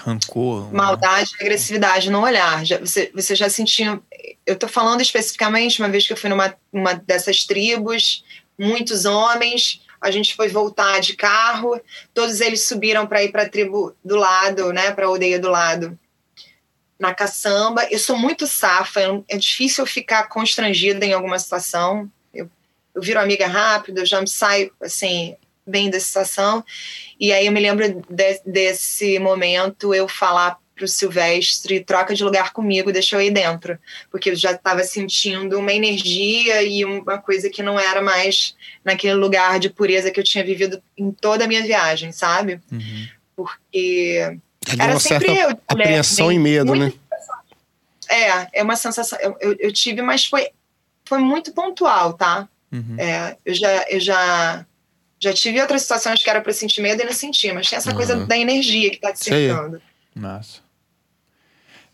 Rancor. maldade e agressividade no olhar. Já, você, você já sentia. Eu tô falando especificamente uma vez que eu fui numa uma dessas tribos, muitos homens. A gente foi voltar de carro, todos eles subiram para ir para a tribo do lado, né, para a aldeia do lado, na caçamba. Eu sou muito safa, é difícil eu ficar constrangida em alguma situação. Eu, eu viro amiga rápido, eu já me saio assim bem da situação. E aí eu me lembro de- desse momento eu falar pro Silvestre, troca de lugar comigo, deixa eu ir dentro. Porque eu já estava sentindo uma energia e uma coisa que não era mais naquele lugar de pureza que eu tinha vivido em toda a minha viagem, sabe? Uhum. Porque deu era sempre eu. mulher, apreensão e medo, muito- né? É, é uma sensação. Eu, eu, eu tive, mas foi, foi muito pontual, tá? Uhum. É, eu já, eu já, já tive outras situações que era para sentir medo e não senti, mas tem essa coisa Uhum. da energia que tá te Sei. cercando. Massa.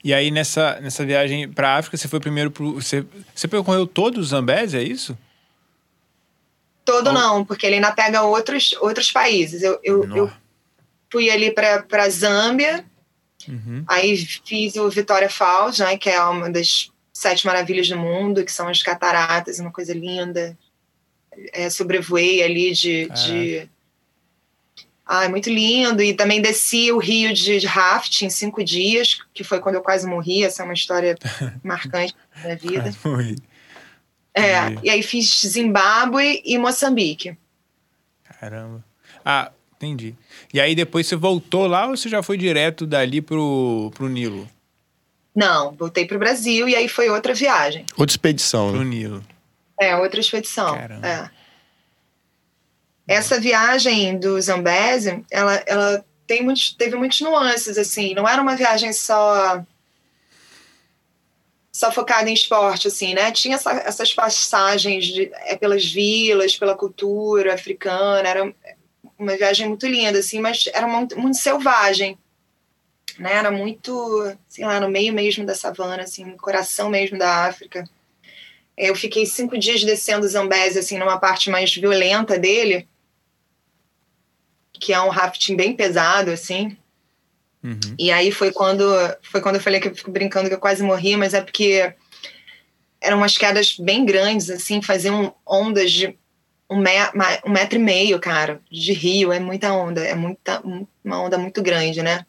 E aí, nessa, nessa viagem pra África, você foi primeiro pro. Você, você percorreu todos os Zambés, é isso? Todo Oh. não, porque ele ainda pega outros, outros países. Eu, eu, eu fui ali para Zâmbia, Uhum. aí fiz o Vitória Falls, né, que é uma das sete maravilhas do mundo, que são as cataratas, uma coisa linda. É, sobrevoei ali de, de... Ah, é muito lindo. E também desci o rio de, de rafting em cinco dias, que foi quando eu quase morri. Essa é uma história marcante da minha vida. Foi. É, Entendi. e aí fiz Zimbábue e Moçambique. Caramba. Ah, entendi. E aí depois você voltou lá ou você já foi direto dali pro, pro Nilo? Não, voltei para o Brasil e aí foi outra viagem. Outra expedição, Pro né? Nilo. É, outra expedição. É. Essa viagem do Zambesi, ela, ela tem muitos, teve muitas nuances, assim. Não era uma viagem só só focada em esporte, assim, né? Tinha essa- essas passagens de, é, pelas vilas, pela cultura africana. Era uma viagem muito linda, assim, mas era muito, muito selvagem. Né? Era muito, sei lá, no meio mesmo da savana, assim, no coração mesmo da África. Eu fiquei cinco dias descendo o Zambezi, assim, numa parte mais violenta dele, que é um rafting bem pesado, assim. Uhum. E aí foi quando, foi quando eu falei que eu fico brincando que eu quase morri, mas é porque eram umas quedas bem grandes, assim, faziam ondas de um, me um metro e meio, cara, de rio, é muita onda, é muita, uma onda muito grande, né?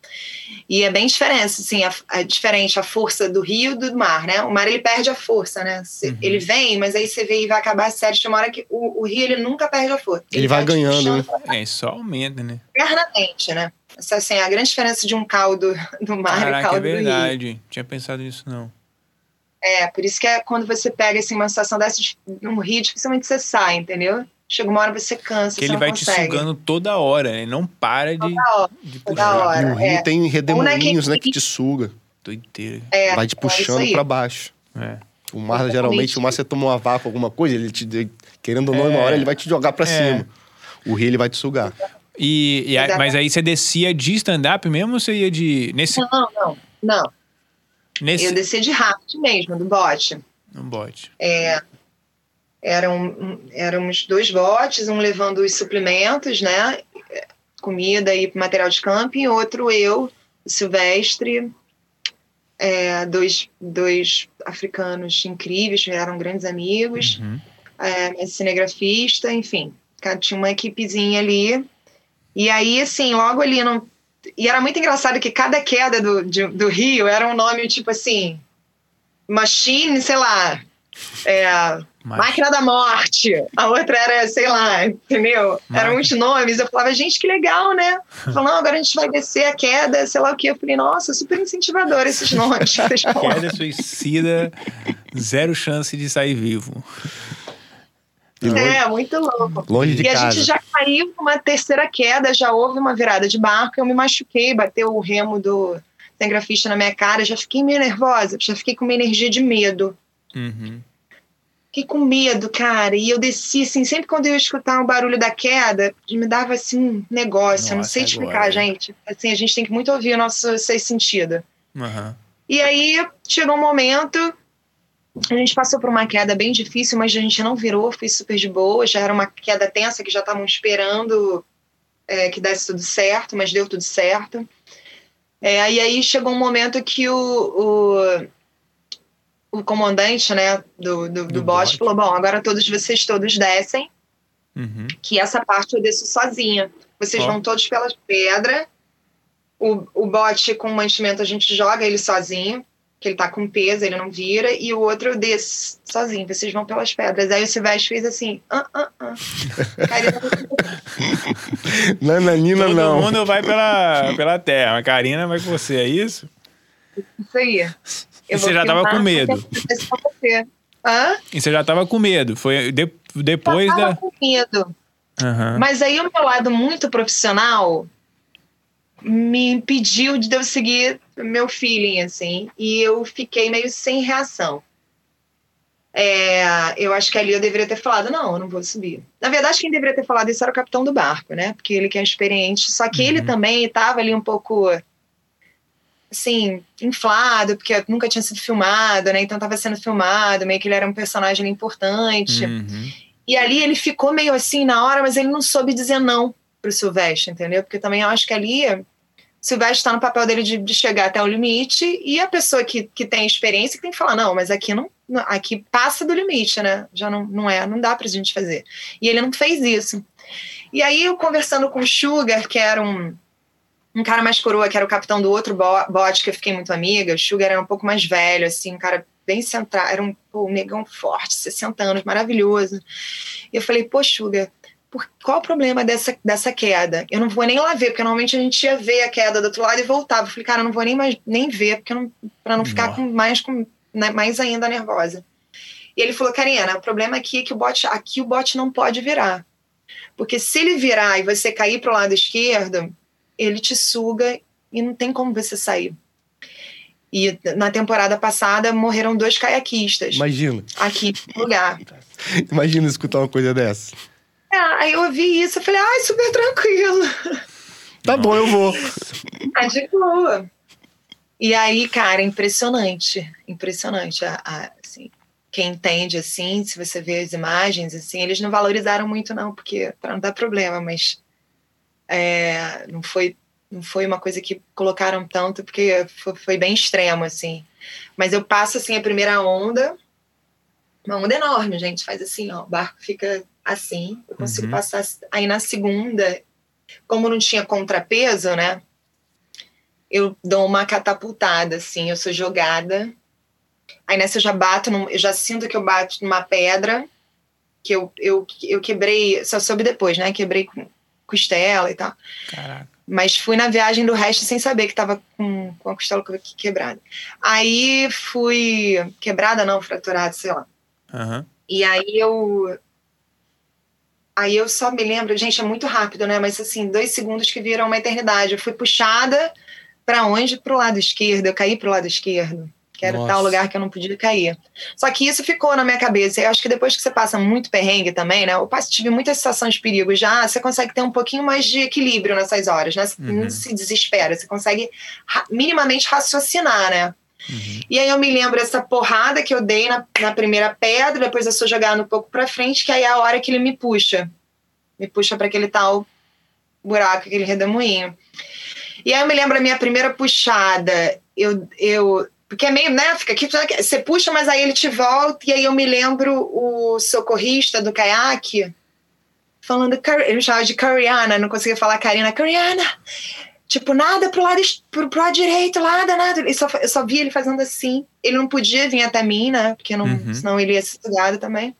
E é bem diferente, assim, a, a- diferente a força do rio e do mar, né? O mar, ele perde a força, né? Se- Uhum. Ele vem, mas aí você vê e vai acabar a série, chama uma hora que o, o rio, ele nunca perde a força. Ele vai te ganhando, puxando né? É, só aumenta, né? Eternamente, né? Essa, assim, a grande diferença de um caldo do mar e o Caraca, é caldo do rio. verdade. Tinha pensado nisso, não. É, por isso que é quando você pega assim, uma situação dessa de- num rio, dificilmente você sai, entendeu? Chega uma hora você cansa, Porque você ele vai te consegue. sugando toda hora, ele não para de, Toda hora, de puxar. hora. E o rio é. tem redemoinhos, né? naquele- Que te suga. Doideira. É, vai te é puxando aí. pra baixo. É. O mar, geralmente, o mar você toma uma vaca, alguma coisa, ele te. Querendo ou não, uma É. hora ele vai te jogar pra É. cima. O rio ele vai te sugar. E, e Exatamente. mas aí você descia de stand-up mesmo ou você ia de. Nesse. Não, não, não. nesse Eu desci de raft mesmo, do bote. No bote. É, eram, éramos dois botes, um levando os suplementos, né? Comida e material de camping, outro eu, Silvestre, é, dois, dois africanos incríveis, que eram grandes amigos, Uhum. é, cinegrafista, enfim. Tinha uma equipezinha ali. E aí, assim, logo ali não. E era muito engraçado que cada queda do, de- do Rio era um nome tipo assim. Machine, sei lá. É, Mas- Máquina da Morte. A outra era, sei lá, entendeu? Máquina. Eram muitos nomes. Eu falava, gente, que legal, né? Falou, não, agora a gente vai descer a queda, sei lá o quê. Eu falei, nossa, super incentivador esses nomes. Queda suicida, zero chance de sair vivo. Longe, É, muito louco. longe de e a casa. gente já caiu numa terceira queda, já houve uma virada de barco, eu me machuquei, bateu o remo do cinegrafista na minha cara, já fiquei meio nervosa, já fiquei com uma energia de medo. Uhum. Fiquei com medo, cara, e eu desci, assim, sempre quando eu ia escutar o barulho da queda, me dava, assim, um negócio, eu não Nossa, sei explicar, agora. gente. Assim, a gente tem que muito ouvir o nosso seis sentido. Aham. E aí chegou um momento, a gente passou por uma queda bem difícil, mas a gente não virou, foi super de boa. Já era uma queda tensa que já estavam esperando é, que desse tudo certo, mas deu tudo certo. É, e aí chegou um momento que o, o, o comandante né, do, do, do, Do bote bote. falou: Bom, agora todos vocês todos descem, Uhum. que essa parte eu desço sozinha. Vocês Ó. vão todos pela pedra. O, o bote com mantimento a gente joga ele sozinho, que ele tá com peso, ele não vira, e o outro eu desço sozinho, vocês vão pelas pedras. Aí o Silvestre fez assim, ah, ah, ah. Karina, Nananina, Todo não. mundo vai pela, pela terra. A Karina vai com você, é isso? Isso aí. Eu E você já tava com medo? Hã? E você já tava com medo. Foi de- depois eu tava da. com medo. Aham. Mas aí o meu lado muito profissional me impediu de eu seguir meu feeling, assim. E eu fiquei meio sem reação. É, eu acho que ali eu deveria ter falado, não, eu não vou subir. Na verdade, quem deveria ter falado isso era o capitão do barco, né? Porque ele que é experiente. Só que ele Uhum. também estava ali um pouco, assim, inflado, porque nunca tinha sido filmado, né? Então estava sendo filmado, meio que ele era um personagem importante. Uhum. E ali ele ficou meio assim na hora, mas ele não soube dizer não pro Silvestre, entendeu? Porque também eu acho que ali o Silvestre está no papel dele de, de chegar até o limite e a pessoa que, que tem experiência que tem que falar, não, mas aqui não, aqui passa do limite, né? Já não, não é, não dá pra gente fazer. E ele não fez isso. E aí eu conversando com o Sugar, que era um, um cara mais coroa, que era o capitão do outro bo- bote que eu fiquei muito amiga, o Sugar era um pouco mais velho, assim, um cara bem centrado, era um, pô, um negão forte, 60 anos, maravilhoso. E eu falei, pô, Sugar, por, qual o problema dessa, dessa queda? Eu não vou nem lá ver, porque normalmente a gente ia ver a queda do outro lado e voltava. Eu falei, cara, eu não vou nem, mais, nem ver, porque não, pra não ficar com, mais, com, né, mais ainda nervosa. E ele falou, Karina, o problema aqui é que o bote, aqui o bote não pode virar. Porque se ele virar e você cair pro lado esquerdo, ele te suga e não tem como você sair. E na temporada passada morreram dois caiaquistas Imagina. aqui no lugar. Imagina escutar uma coisa dessa. É, aí eu ouvi isso, eu falei, ai, super tranquilo. Tá bom, eu vou. Tá de boa. E aí, cara, impressionante. Impressionante. A, a- assim, quem entende, assim, se você vê as imagens, assim, eles não valorizaram muito, não, porque para não dar problema, mas é, não foi não foi uma coisa que colocaram tanto, porque foi, foi bem extremo, assim. Mas eu passo, assim, a primeira onda, uma onda enorme, gente, faz assim, ó, o barco fica assim, eu consigo Uhum. passar. Aí na segunda, como não tinha contrapeso, né? Eu dou uma catapultada, assim, eu sou jogada. Aí nessa eu já bato, num- eu já sinto que eu bato numa pedra, que eu, eu, eu quebrei, só soube depois, né? Quebrei com costela e tal. Caraca. Mas fui na viagem do resto sem saber que tava com, com a costela que- quebrada. Aí fui. Quebrada, não, fraturada, sei lá. Aham. E aí eu. Aí eu só me lembro, gente, é muito rápido, né? Mas assim, dois segundos que viram uma eternidade. Eu fui puxada para onde? Pro lado esquerdo. Eu caí pro lado esquerdo. Que era Nossa. tal lugar que eu não podia cair. Só que isso ficou na minha cabeça. Eu acho que depois que você passa muito perrengue também, né? Eu tive muitas situações de perigo já, você consegue ter um pouquinho mais de equilíbrio nessas horas, né? Você Uhum. não se desespera, você consegue ra- minimamente raciocinar, né? Uhum. E aí eu me lembro essa porrada que eu dei na, na primeira pedra, depois eu sou jogada um pouco pra frente, que aí é a hora que ele me puxa. Me puxa para aquele tal buraco, aquele redemoinho. E aí eu me lembro a minha primeira puxada, eu, eu porque é meio, né, fica aqui, você puxa, mas aí ele te volta, e aí eu me lembro o socorrista do caiaque falando, ele me chamava de Cariana, não conseguia falar Karina, Cariana, Tipo, nada pro lado, pro, pro lado direito, nada, nada. Eu só, eu só vi ele fazendo assim. Ele não podia vir até mim, né? Porque não, Uhum. senão ele ia ser sugado também.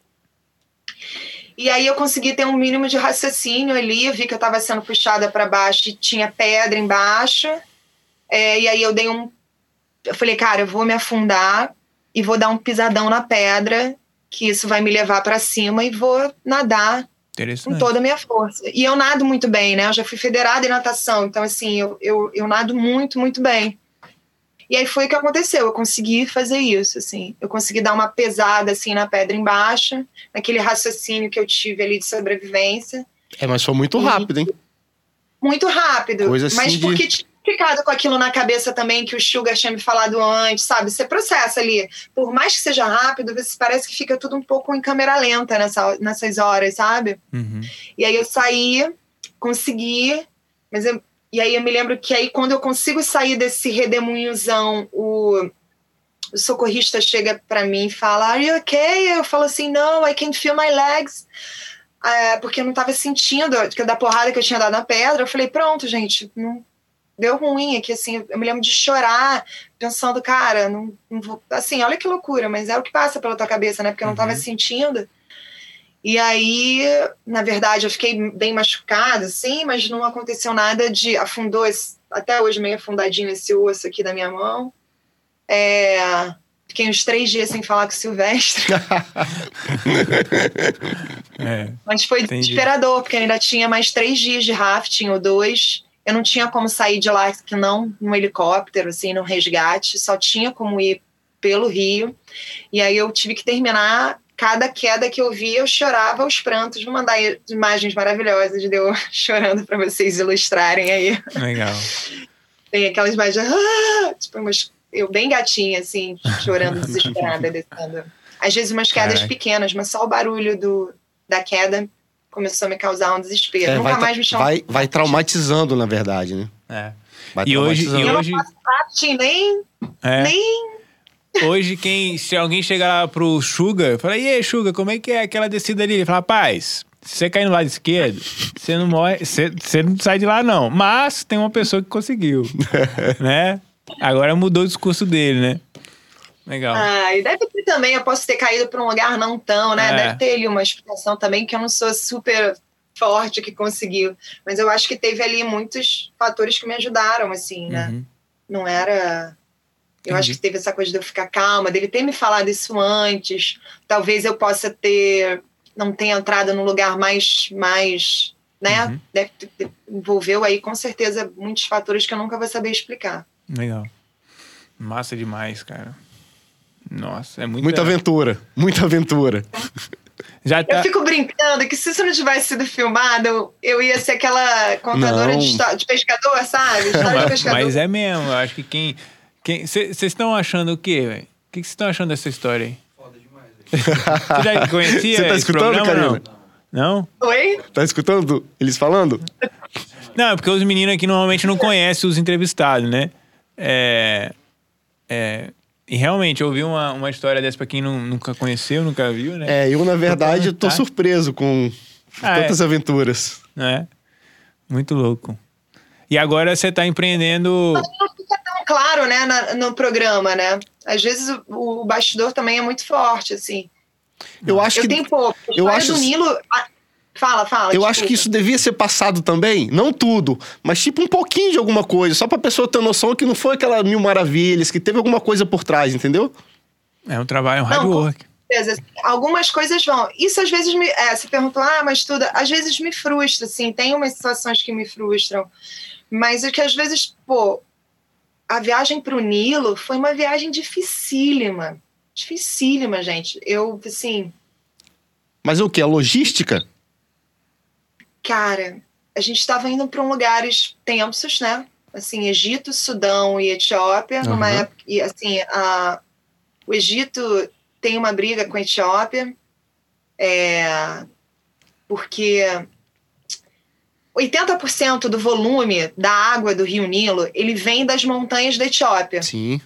E aí eu consegui ter um mínimo de raciocínio ali. Eu vi que eu tava sendo puxada para baixo e tinha pedra embaixo. É, e aí eu dei um. Eu falei, cara, eu vou me afundar e vou dar um pisadão na pedra, que isso vai me levar para cima e vou nadar com toda a minha força. E eu nado muito bem, né? Eu já fui federada em natação, então, assim, eu, eu, eu nado muito, muito bem. E aí foi o que aconteceu, eu consegui fazer isso, assim. Eu consegui dar uma pesada, assim, na pedra embaixo, naquele raciocínio que eu tive ali de sobrevivência. É, mas foi muito rápido, hein? Muito rápido. Coisa assim mas de- porque tinha ficado com aquilo na cabeça também que o Sugar tinha me falado antes, sabe? Você processa ali. Por mais que seja rápido, parece que fica tudo um pouco em câmera lenta nessa, nessas horas, sabe? Uhum. E aí eu saí, consegui, mas eu, e aí eu me lembro que aí quando eu consigo sair desse redemoinhozão, o, o socorrista chega pra mim e fala, Are you okay? Eu falo assim, no, I can't feel my legs. É, porque eu não tava sentindo da porrada que eu tinha dado na pedra. Eu falei, pronto, gente, não deu ruim aqui, assim, eu me lembro de chorar, pensando, cara, não, não vou, assim, olha que loucura, mas é o que passa pela tua cabeça, né? Porque eu não tava Uhum. sentindo. E aí, na verdade, eu fiquei bem machucada, assim, mas não aconteceu nada de. Afundou, esse- até hoje meio afundadinho esse osso aqui da minha mão. É, fiquei uns três dias sem falar com o Silvestre. É. Mas foi Entendi. desesperador, porque ainda tinha mais três dias de rafting ou dois. Eu não tinha como sair de lá que não no helicóptero, assim, no resgate. Só tinha como ir pelo rio. E aí eu tive que terminar. Cada queda que eu via, eu chorava aos prantos. Vou mandar imagens maravilhosas de eu chorando para vocês ilustrarem aí. Legal. Tem aquelas imagens, ah! tipo, umas, eu bem gatinha, assim, chorando, desesperada, descendo. Às vezes umas quedas Caraca. pequenas, mas só o barulho do, da queda começou a me causar um desespero. É, Nunca vai, mais me chamou. vai, vai traumatizando, na verdade, né? É. Vai E hoje, e hoje, Rafting, nem, é, nem hoje quem, se alguém chegar lá pro Sugar, fala, e aí, Sugar, como é que é aquela descida ali? Ele fala, rapaz, se você cair no lado esquerdo, você não morre, você, você não sai de lá não. Mas tem uma pessoa que conseguiu, né? Agora mudou o discurso dele, né? Legal. Ah, e deve ter também, eu posso ter caído para um lugar não tão, né? É. Deve ter ali uma explicação também, que eu não sou super forte que conseguiu. Mas eu acho que teve ali muitos fatores que me ajudaram, assim, né? Uhum. Não era. Eu Entendi. acho que teve essa coisa de eu ficar calma, dele ter me falado isso antes. Talvez eu possa ter. Não tenha entrado num lugar mais. mais né? Uhum. Deve ter, envolveu aí, com certeza, muitos fatores que eu nunca vou saber explicar. Legal. Massa demais, cara. Nossa, é muito Muita aventura, muita aventura. Já Eu tá. fico brincando que se isso não tivesse sido filmado, eu- eu ia ser aquela contadora Não. de, de pescador, sabe? História de Mas, pescador. mas é mesmo, eu acho que quem. Vocês estão achando o quê, velho? O que vocês estão achando dessa história aí? Foda demais. Você já conhecia Você tá escutando, programa, Karina? não? Não? Oi? Tá escutando eles falando? Não, é porque os meninos aqui normalmente não conhecem os entrevistados, né? É, é, e realmente, eu ouvi uma, uma história dessa pra quem não- nunca conheceu, nunca viu, né? É, eu, na verdade, tô Tá. surpreso com Ah, tantas aventuras. Né? Muito louco. E agora você tá empreendendo. Não fica tão claro, né, na- no programa, né? Às vezes o, o bastidor também é muito forte, assim. Eu acho eu que tenho pouco. A eu acho- do Nilo... Fala, fala. Eu acho que isso devia ser passado também, não tudo, mas tipo um pouquinho de alguma coisa, só pra pessoa ter noção que não foi aquela mil maravilhas, que teve alguma coisa por trás, entendeu? É um trabalho, um Não, hard com- work. certeza. Algumas coisas vão. Isso às vezes me. É, você perguntou, ah, mas tudo. Às vezes me frustra, assim. Tem umas situações que me frustram. Mas é que às vezes, pô, a viagem pro Nilo foi uma viagem dificílima. Dificílima, gente. Eu, assim, Mas o que? A logística? Cara, a gente estava indo para um lugares tensos, né? Assim, Egito, Sudão e Etiópia, numa Aham. época. E assim, a, o Egito tem uma briga com a Etiópia, é, porque 80% do volume da água do Rio Nilo ele vem das montanhas da Etiópia. Sim.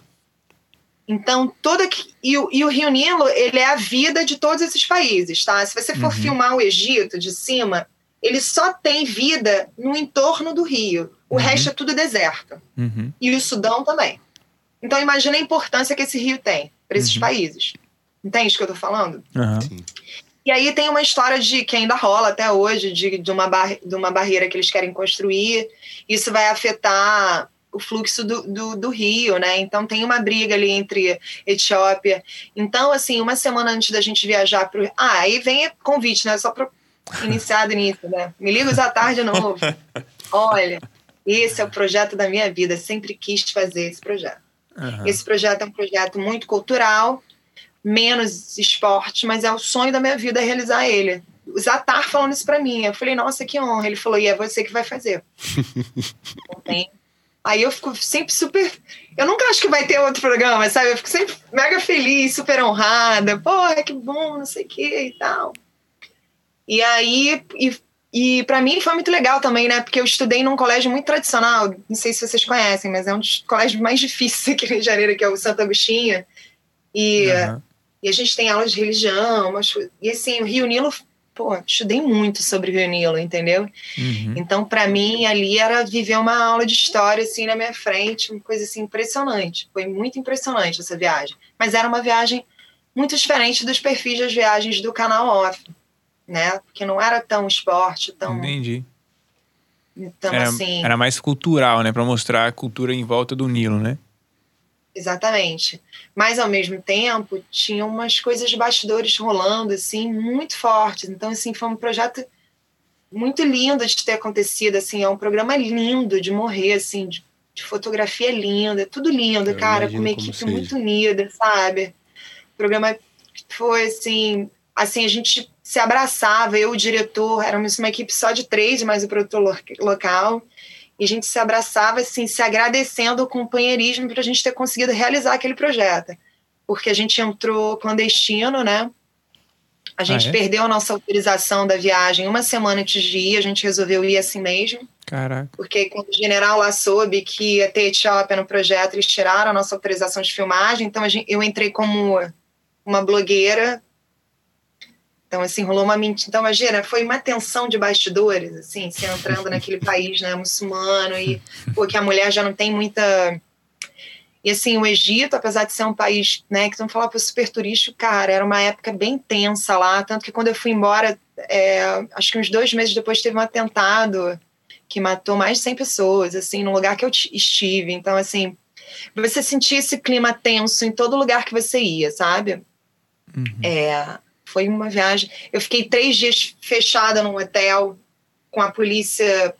Então, toda que- e, o, e o Rio Nilo, ele é a vida de todos esses países, tá? Se você for Uhum. filmar o Egito de cima, ele só tem vida no entorno do rio. O Uhum. resto é tudo deserto. Uhum. E o Sudão também. Então, imagina a importância que esse rio tem para esses Uhum. países. Entende o que eu tô falando? E aí tem uma história de que ainda rola até hoje, de, de, uma, bar, de uma barreira que eles querem construir. Isso vai afetar o fluxo do, do, do rio, né? Então tem uma briga ali entre Etiópia. Então, assim, uma semana antes da gente viajar para Ah, aí vem convite, né? Só para iniciar do início, né? Me liga à tarde de novo. Olha, esse é o projeto da minha vida. Sempre quis fazer esse projeto. Aham. Esse projeto é um projeto muito cultural, menos esporte, mas é o sonho da minha vida realizar ele. O Zatar falando isso pra mim. Eu falei, nossa, que honra. Ele falou, e é você que vai fazer. Não tem. Aí eu fico sempre super. Eu nunca acho que vai ter outro programa, sabe? Eu fico sempre mega feliz, super honrada. Porra, que bom, não sei o que e tal. E aí, e, e para mim foi muito legal também, né? Porque eu estudei num colégio muito tradicional, não sei se vocês conhecem, mas é um dos colégios mais difíceis aqui no Rio de Janeiro, que é o Santo Agostinho. E, Aham. e a gente tem aulas de religião, mas, e assim, o Rio Nilo, pô, estudei muito sobre o Rio Nilo, entendeu? Uhum. Então, para mim, ali era viver uma aula de história, assim, na minha frente, uma coisa, assim, impressionante. Foi muito impressionante essa viagem. Mas era uma viagem muito diferente dos perfis das viagens do canal off, né? Porque não era tão esporte, tão... Entendi. Então, era, assim... era mais cultural, né? Pra mostrar a cultura em volta do Nilo, né? exatamente. Mas, ao mesmo tempo, tinha umas coisas de bastidores rolando, assim, muito fortes. Então, assim, foi um projeto muito lindo de ter acontecido, assim, é um programa lindo de morrer, assim, de, de fotografia linda, tudo lindo, Eu cara, com uma equipe muito unida, sabe? O programa foi, assim, assim, a gente se abraçava, eu, o diretor, éramos uma equipe só de três, mais o produtor lo- local, e a gente se abraçava, assim, se agradecendo o companheirismo para a gente ter conseguido realizar aquele projeto. Porque a gente entrou clandestino, né? A gente é? perdeu a nossa autorização da viagem uma semana antes de ir, a gente resolveu ir assim mesmo, Caraca. porque quando o general lá soube que ia ter Etiópia no projeto, eles tiraram a nossa autorização de filmagem, então a gente- eu entrei como uma blogueira. Então, assim, rolou uma mentira. Então, imagina, foi uma tensão de bastidores, assim, você entrando naquele país, né, muçulmano, e, pô, que a mulher já não tem muita. E, assim, o Egito, apesar de ser um país, né, que falar para super turístico, cara, era uma época bem tensa lá. Tanto que quando eu fui embora, é, acho que uns dois meses depois teve um atentado que matou mais de 100 pessoas, assim, no lugar que eu estive. Então, assim, você sentia esse clima tenso em todo lugar que você ia, sabe? Uhum. É, foi uma viagem. Eu fiquei três dias fechada num hotel com a polícia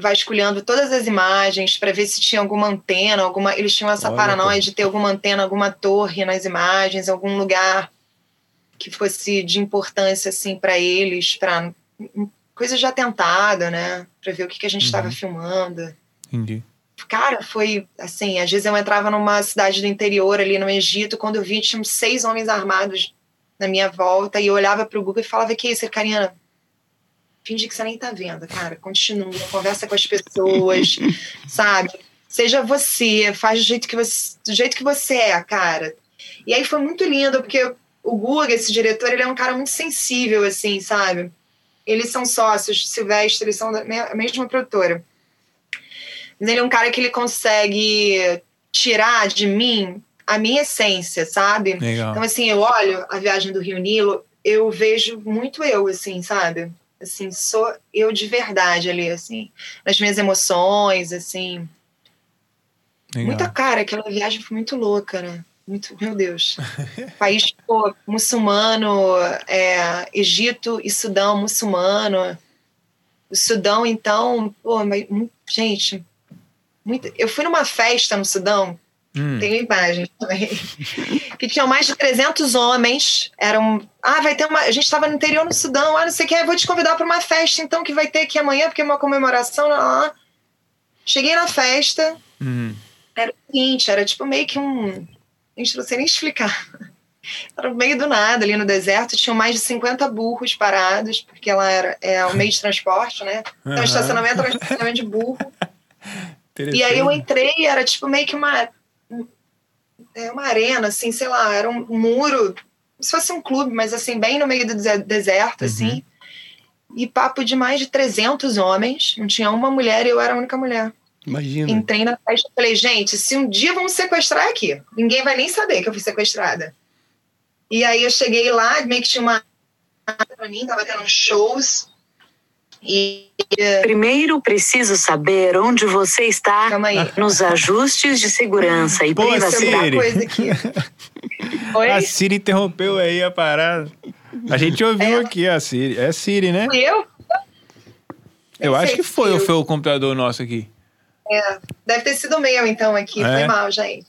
vasculhando todas as imagens para ver se tinha alguma antena, alguma. Eles tinham essa Olha, paranoia de ter alguma antena, alguma torre nas imagens, algum lugar que fosse de importância assim para eles, para coisas de atentado, né? Para ver o que, que a gente estava Uhum. filmando. Entendi. Cara, foi assim, às vezes eu entrava numa cidade do interior ali no Egito, quando eu vi tinha seis homens armados na minha volta, e eu olhava pro Google e falava, que isso, Karina? Finge que você nem tá vendo, cara. Continua, conversa com as pessoas, sabe? Seja você, faz do jeito que você, do jeito que você é, cara. E aí foi muito lindo, porque o Guga, esse diretor, ele é um cara muito sensível, assim, sabe? Eles são sócios, Silvestre, eles são da me- mesma produtora. Mas ele é um cara que ele consegue tirar de mim a minha essência, sabe? Legal. Então, assim, eu olho a viagem do Rio Nilo, eu vejo muito eu, assim, sabe? Assim, sou eu de verdade ali, assim, nas minhas emoções, assim. Legal. Muita cara, aquela viagem foi muito louca, né? Muito, meu Deus. País pô, muçulmano, é, Egito e Sudão muçulmano. O Sudão, então, pô, mas, gente, muito, eu fui numa festa no Sudão, Hum, tenho imagens também, que tinham mais de 300 homens. Eram, ah, vai ter uma. A gente estava no interior no Sudão, ah, não sei o que, eu vou te convidar para uma festa, então, que vai ter aqui amanhã, porque é uma comemoração. Lá. Cheguei na festa, hum. era o seguinte, era tipo meio que um. Gente, não sei nem explicar. Era no meio do nada, ali no deserto, tinham mais de 50 burros parados, porque ela era é o meio de transporte, né? Então, o estacionamento era um estacionamento de burro. E aí eu entrei, era tipo meio que uma, é, uma arena, assim, sei lá, era um muro, se fosse um clube, mas assim, bem no meio do dese- deserto, assim. E papo de mais de 300 homens, não tinha uma mulher e eu era a única mulher. Imagina. Entrei na festa e falei, gente, se um dia vamos sequestrar aqui, ninguém vai nem saber que eu fui sequestrada. E aí eu cheguei lá, meio que tinha uma pra mim, tava tendo shows. E Primeiro preciso saber onde você está calma aí. nos ajustes de segurança e Pô, privacidade. Siri. coisa aqui. Oi? A Siri interrompeu aí a parada. A gente ouviu É. aqui a Siri. É Siri, né? Fui eu? Eu acho que foi, ou eu- foi o computador nosso aqui. É, deve ter sido o meu, então, aqui. É? Foi mal, gente.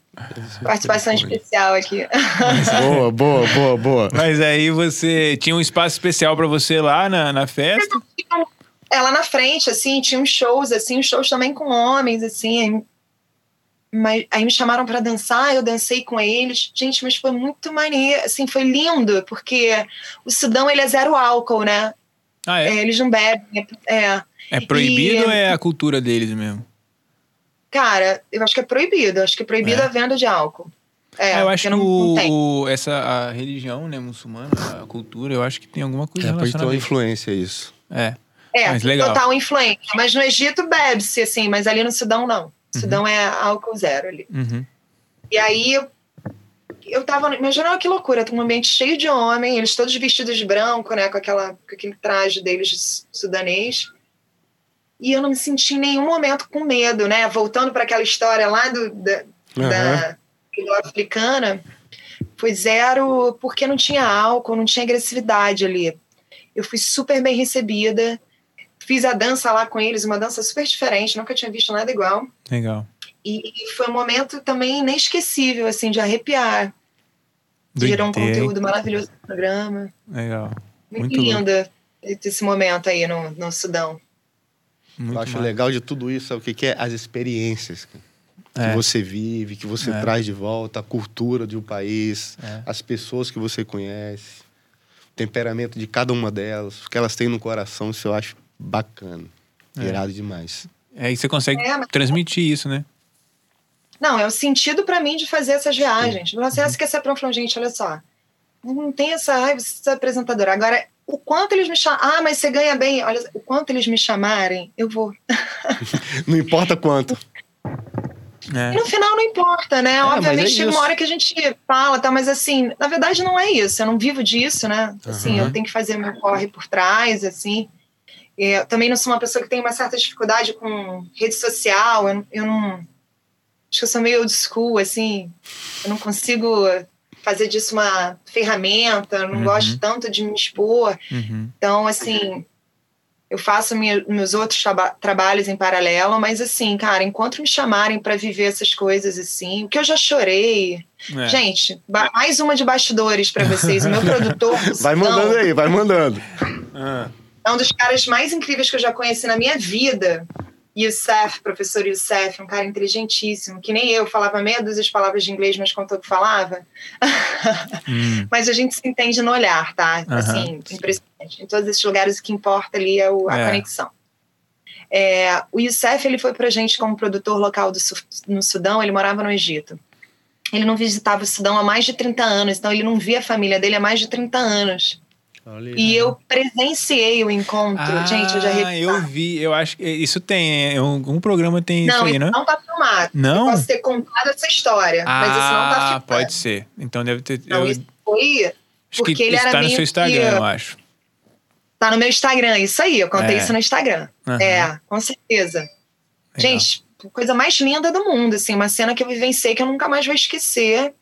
Participação especial aqui. Boa, boa, boa, boa. Mas aí você tinha um espaço especial pra você lá na, na festa? É, lá na frente, assim, tinha uns shows, assim, uns shows também com homens, assim. Aí, mas, aí me chamaram pra dançar, eu dancei com eles. Gente, mas foi muito maneiro, assim, foi lindo, porque o Sudão, ele é zero álcool, né? Ah, É, é? eles não bebem, é. É proibido E- ou é a cultura deles mesmo? Cara, eu acho que é proibido, acho que é proibido É. a venda de álcool. É, É, eu acho que não, não o, essa a religião, né, muçulmana, a cultura, eu acho que tem alguma coisa É, pode ter relacionada. uma influência isso. É. É, Mas legal. total influência. Mas no Egito bebe-se, assim, mas ali no Sudão não. Sudão é álcool zero ali. Uhum. E aí eu, eu tava. Imagina que loucura, um ambiente cheio de homem, eles todos vestidos de branco, né? Com, aquela, com aquele traje deles de su- sudanês. E eu não me senti em nenhum momento com medo, né? Voltando para aquela história lá do, da, Aham. da africana, foi zero porque não tinha álcool, não tinha agressividade ali. Eu fui super bem recebida. Fiz a dança lá com eles, uma dança super diferente, nunca tinha visto nada igual. Legal. E foi um momento também inesquecível, assim, de arrepiar. Do Gerou um conteúdo maravilhoso no programa. Legal. Muito, Muito linda esse momento aí no, no Sudão. Muito eu acho massa. legal de tudo isso, sabe o que, que é? As experiências que É. você vive, que você É. traz de volta, a cultura de um país, É. as pessoas que você conhece, o temperamento de cada uma delas, o que elas têm no coração, isso eu acho bacana. É. Irado demais. Aí você consegue É, mas- transmitir isso, né? Não, é o sentido pra mim de fazer essas viagens. Você Uhum. acha que essa pra um falou, gente, olha só. Não tem essa, ai, você é apresentadora. Agora, o quanto eles me chamam. Ah, mas você ganha bem. Olha, o quanto eles me chamarem, eu vou. Não importa quanto. E É. no final não importa, né? Obviamente é chega isso. uma hora que a gente fala, tá? Mas assim, na verdade não é isso. Eu não vivo disso, né? Assim, Aham. eu tenho que fazer meu corre por trás, assim. Eu também não sou uma pessoa que tem uma certa dificuldade com rede social. Eu, eu não. Acho que eu sou meio old school, assim. Eu não consigo fazer disso uma ferramenta. Eu não Uhum. gosto tanto de me expor. Uhum. Então, assim, eu faço minha- meus outros traba- trabalhos em paralelo, mas assim, cara, enquanto me chamarem para viver essas coisas assim, o que eu já chorei. É. Gente, mais uma de bastidores para vocês. O meu produtor Vai mandando aí, vai mandando. Ah, é um dos caras mais incríveis que eu já conheci na minha vida. Youssef, professor Youssef, um cara inteligentíssimo, que nem eu, falava meia dúzia de palavras de inglês, mas contou que falava. hum, Mas a gente se entende no olhar, tá? Assim, impressionante. Em todos esses lugares, o que importa ali é o- a É. conexão. É, o Youssef, ele foi pra gente como produtor local do, no Sudão, ele morava no Egito. Ele não visitava o Sudão há mais de 30 anos, então ele não via a família dele há mais de 30 anos. Olha. E eu presenciei o encontro. gente, eu já Ah, arrepiei. eu vi, eu acho que isso tem, é, um, um programa tem Não, isso aí, isso né? não tá filmado. Não? Eu posso ter contado essa história, mas isso não tá Ah, filmado. pode ser. Então deve ter. Não, eu, isso foi acho porque que ele isso era tá no seu Instagram, que- eu acho. Tá no meu Instagram, isso aí, eu contei É. isso no Instagram. Aham. É, com certeza. Legal. Gente, coisa mais linda do mundo, assim, uma cena que eu vivenciei que eu nunca mais vou esquecer.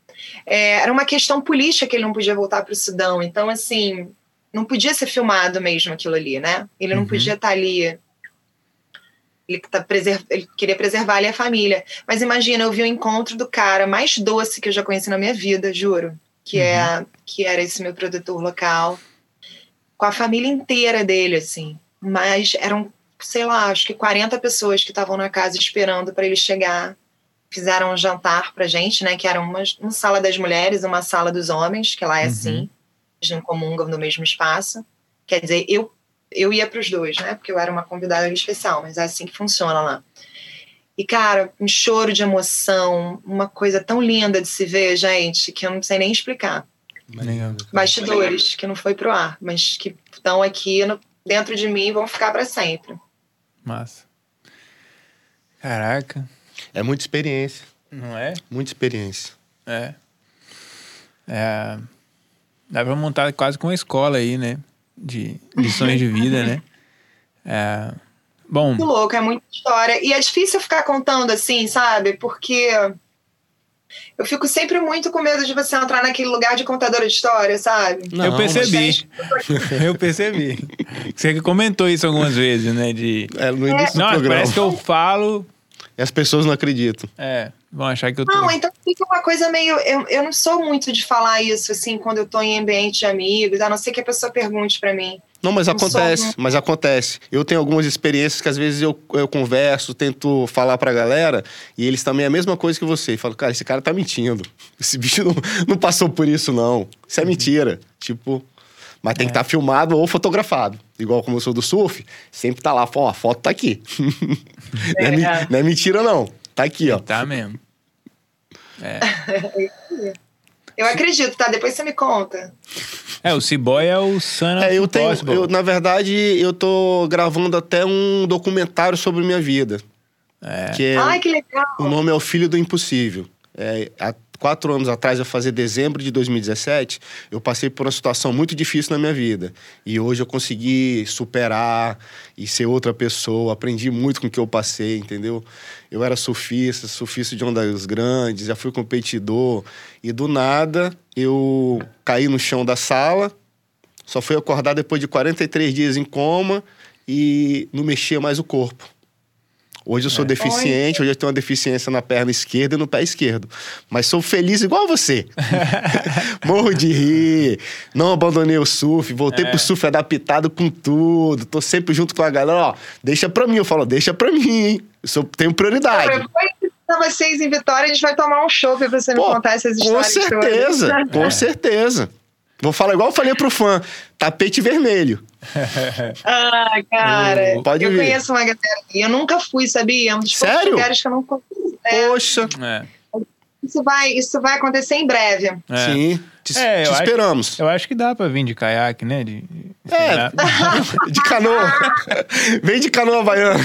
É, era uma questão política que ele não podia voltar para o Sudão, então, assim, não podia ser filmado mesmo aquilo ali, né? Ele não Uhum. podia estar ali. Ele, tá preser... ele queria preservar ali a família. Mas imagina, eu vi o encontro do cara mais doce que eu já conheci na minha vida, juro. Que, é, que era esse meu produtor local. Com a família inteira dele, assim. Mas eram sei lá, acho que 40 pessoas que estavam na casa esperando para ele chegar. Fizeram um jantar pra gente, né? Que era uma, uma sala das mulheres, uma sala dos homens, que lá é Uhum. assim. Não comungam no mesmo espaço. Quer dizer, eu, eu ia pros dois, né? Porque eu era uma convidada especial, mas é assim que funciona lá. E, cara, um choro de emoção, uma coisa tão linda de se ver, gente, que eu não sei nem explicar. Legal. Bastidores, que não foi pro ar, mas que estão aqui no- dentro de mim e vão ficar para sempre. Massa. Caraca, É muita experiência, não é? muita experiência. É. É. Dá pra montar quase com uma escola aí, né? De lições de vida, né? É. Bom, Muito louco, é muita história. E é difícil ficar contando assim, sabe? Porque eu fico sempre muito com medo de você entrar naquele lugar de contadora de história, sabe? eu Não, percebi. Eu percebi. Você comentou isso algumas vezes, né? De. É, no início do Não, programa. parece que eu falo. E as pessoas não acreditam. É, vão achar que eu tô. Não, então fica uma coisa meio. Eu, eu não sou muito de falar isso, assim, quando eu tô em ambiente de amigos, a não ser que a pessoa pergunte pra mim. Não, mas acontece, sou- mas acontece. Eu tenho algumas experiências que às vezes eu, eu converso, tento falar pra galera, e eles também é a mesma coisa que você. E falo, cara, esse cara tá mentindo. Esse bicho não, não passou por isso, não. Isso é mentira. Tipo, mas tem que estar filmado ou fotografado. Igual como eu sou do surf, sempre tá lá, ó, a foto tá aqui. não, é, É. não é mentira, não. Tá aqui, ó. Tá mesmo. É. Eu acredito, tá? Depois você me conta. É, o Ciboy é o Sana É, eu tenho, eu, na verdade, eu tô gravando até um documentário sobre minha vida. É. Que é, Ai, que legal. o nome é O Filho do Impossível. É, a- quatro anos atrás, eu fazer dezembro de 2017, eu passei por uma situação muito difícil na minha vida. E hoje eu consegui superar e ser outra pessoa. Aprendi muito com o que eu passei, entendeu? Eu era surfista, surfista de ondas grandes, já fui competidor. E do nada, eu caí no chão da sala, só fui acordar depois de 43 dias em coma e não mexia mais o corpo. Hoje eu sou É. deficiente, hoje eu tenho uma deficiência na perna esquerda e no pé esquerdo. Mas sou feliz igual você. Morro de rir, não abandonei o surf, voltei É. pro surf adaptado com tudo. Tô sempre junto com a galera, ó, deixa pra mim. Eu falo, deixa pra mim, hein? Eu sou, tenho prioridade. Pra vocês em Vitória, a gente vai tomar um show pra você me Pô, contar essas com histórias. certeza, todas. com certeza. Vou falar igual eu falei pro fã, tapete vermelho. Ah, cara. Pode eu vir. conheço uma galera. Eu nunca fui, sabia? É um dos poucos Sério? lugares que eu não conheço. É, Poxa, É. isso, vai, isso vai acontecer em breve. É. sim, te, É, eu te acho- esperamos. Eu acho que dá pra vir de caiaque, né? De, É, sei lá. de canoa. Vem de canoa baiana.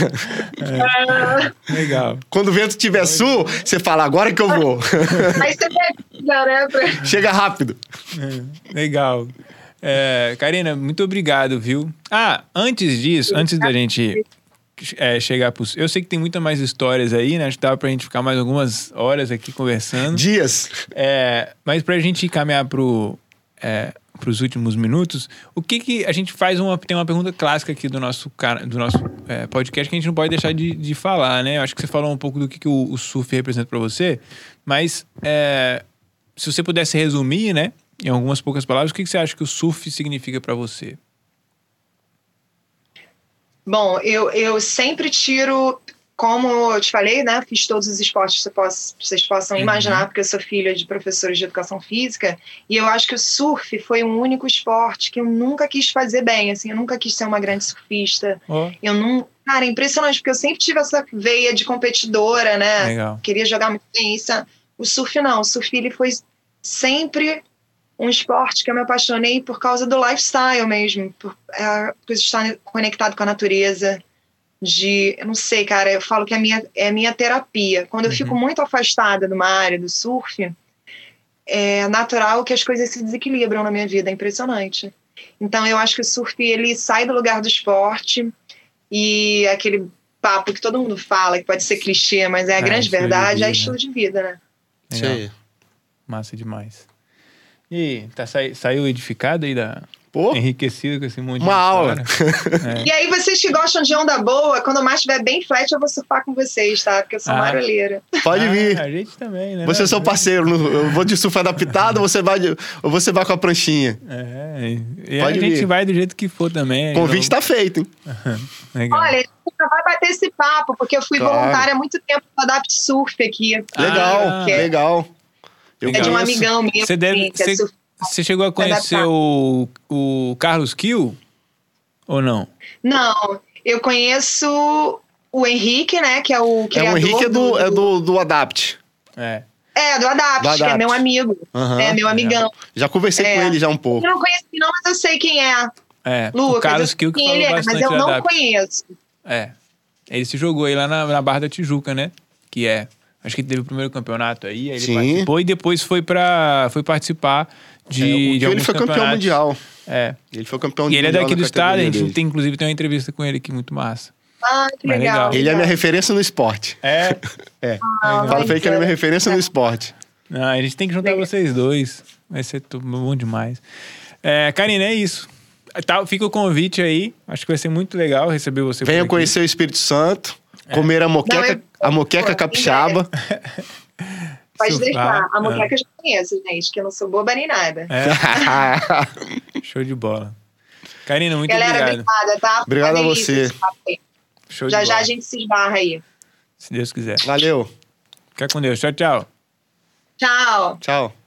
Legal. Quando o vento estiver sul, você fala, agora que eu vou. Aí você pega, né? pra- Chega rápido. Legal. É, Karina, muito obrigado, viu? Ah, antes disso, antes da gente é, chegar pro. Eu sei que tem muitas mais histórias aí, né? Acho que dava pra gente ficar mais algumas horas aqui conversando. Dias. É, mas pra gente caminhar pro, é, pros últimos minutos, o que que a gente faz uma tem uma pergunta clássica aqui do nosso cara, do nosso é, podcast que a gente não pode deixar de, de falar, né? Eu acho que você falou um pouco do que, que o, o surf representa pra você, mas é, se você pudesse resumir, né, em algumas poucas palavras, o que, que você acha que o surf significa pra você? Bom, eu, eu sempre tiro, como eu te falei, né? Fiz todos os esportes que vocês possam Uhum. imaginar, porque eu sou filha de professores de educação física, e eu acho que o surf foi um único esporte que eu nunca quis fazer bem, assim, eu nunca quis ser uma grande surfista. Eu não. Cara, é impressionante, porque eu sempre tive essa veia de competidora, né? legal. Queria jogar muito bem. Isso, o surf não. O surf ele foi sempre um esporte que eu me apaixonei por causa do lifestyle mesmo. Por, é, estar conectado com a natureza. De. Eu não sei, cara, eu falo que é a minha, é minha terapia. Quando eu Uhum. fico muito afastada de uma área do surf, é natural que as coisas se desequilibram na minha vida. É impressionante. Então eu acho que o surf ele sai do lugar do esporte e aquele papo que todo mundo fala, que pode ser clichê, mas é a É, grande verdade, vida, é estilo de vida, né? Isso aí. Massa demais. E tá, sai- saiu edificado aí da. Pô, Enriquecido com esse monte de Uma aula. história? E aí, vocês que gostam de onda boa, quando o mar estiver bem flat, eu vou surfar com vocês, tá? Porque eu sou Ah. marolheira. pode Ah, vir. A gente também, né? Você é seu parceiro. Eu vou de surf adaptado, você vai de, ou você vai com a pranchinha. É, e Pode a gente vir. vai do jeito que for também. Convite tá tá feito, hein? Legal. Olha, gente vai bater esse papo, porque eu fui Claro. voluntária há muito tempo no Adapt Surf aqui. Legal, Ah, é, legal. Eu é de um amigão meu. Você deve- que é você- Você chegou a conhecer o, o Carlos Kill? Ou não? Não, eu conheço o Henrique, né? Que é o É, criador o Henrique é do, é do, do Adapt. É. É, do Adapt, Do que é Adapt. meu amigo. Aham. É, meu amigão. Já conversei É. com ele já um pouco. Eu não conheci não, mas eu sei quem é. É. Lucas, o Carlos Kill que quem falou ele é, bastante mas eu não Adapt. conheço. É. Ele se jogou aí lá na, na Barra da Tijuca, né? Que é. Acho que ele teve o primeiro campeonato aí, aí ele Sim. participou e depois foi para foi participar de, É, de ele alguns foi campeão campeonatos. mundial. É. Ele foi campeão E ele é mundial daqui do estado, a gente dele. tem, inclusive tem uma entrevista com ele aqui muito massa. Ah, que Mas legal. legal. Ele é minha referência no esporte. É. É. Ah, Fala pra ele que ele é minha referência no esporte. Não, a gente tem que juntar Legal. vocês dois. Vai ser bom demais. É, Karina, é isso. Tá, fica o convite aí. Acho que vai ser muito legal receber você Venha conhecer o Espírito Santo, comer a moqueca, Não, eu- a moqueca capixaba. Pode deixar. A Ah. moqueca eu já conheço, gente, que eu não sou boba nem nada. É, show de bola. Karina, muito Galera, obrigado. obrigada, tá? Obrigado a você. Show Já de já bola. a gente se esbarra aí. Se Deus quiser. Valeu. Fica com Deus. Tchau, tchau. Tchau. Tchau.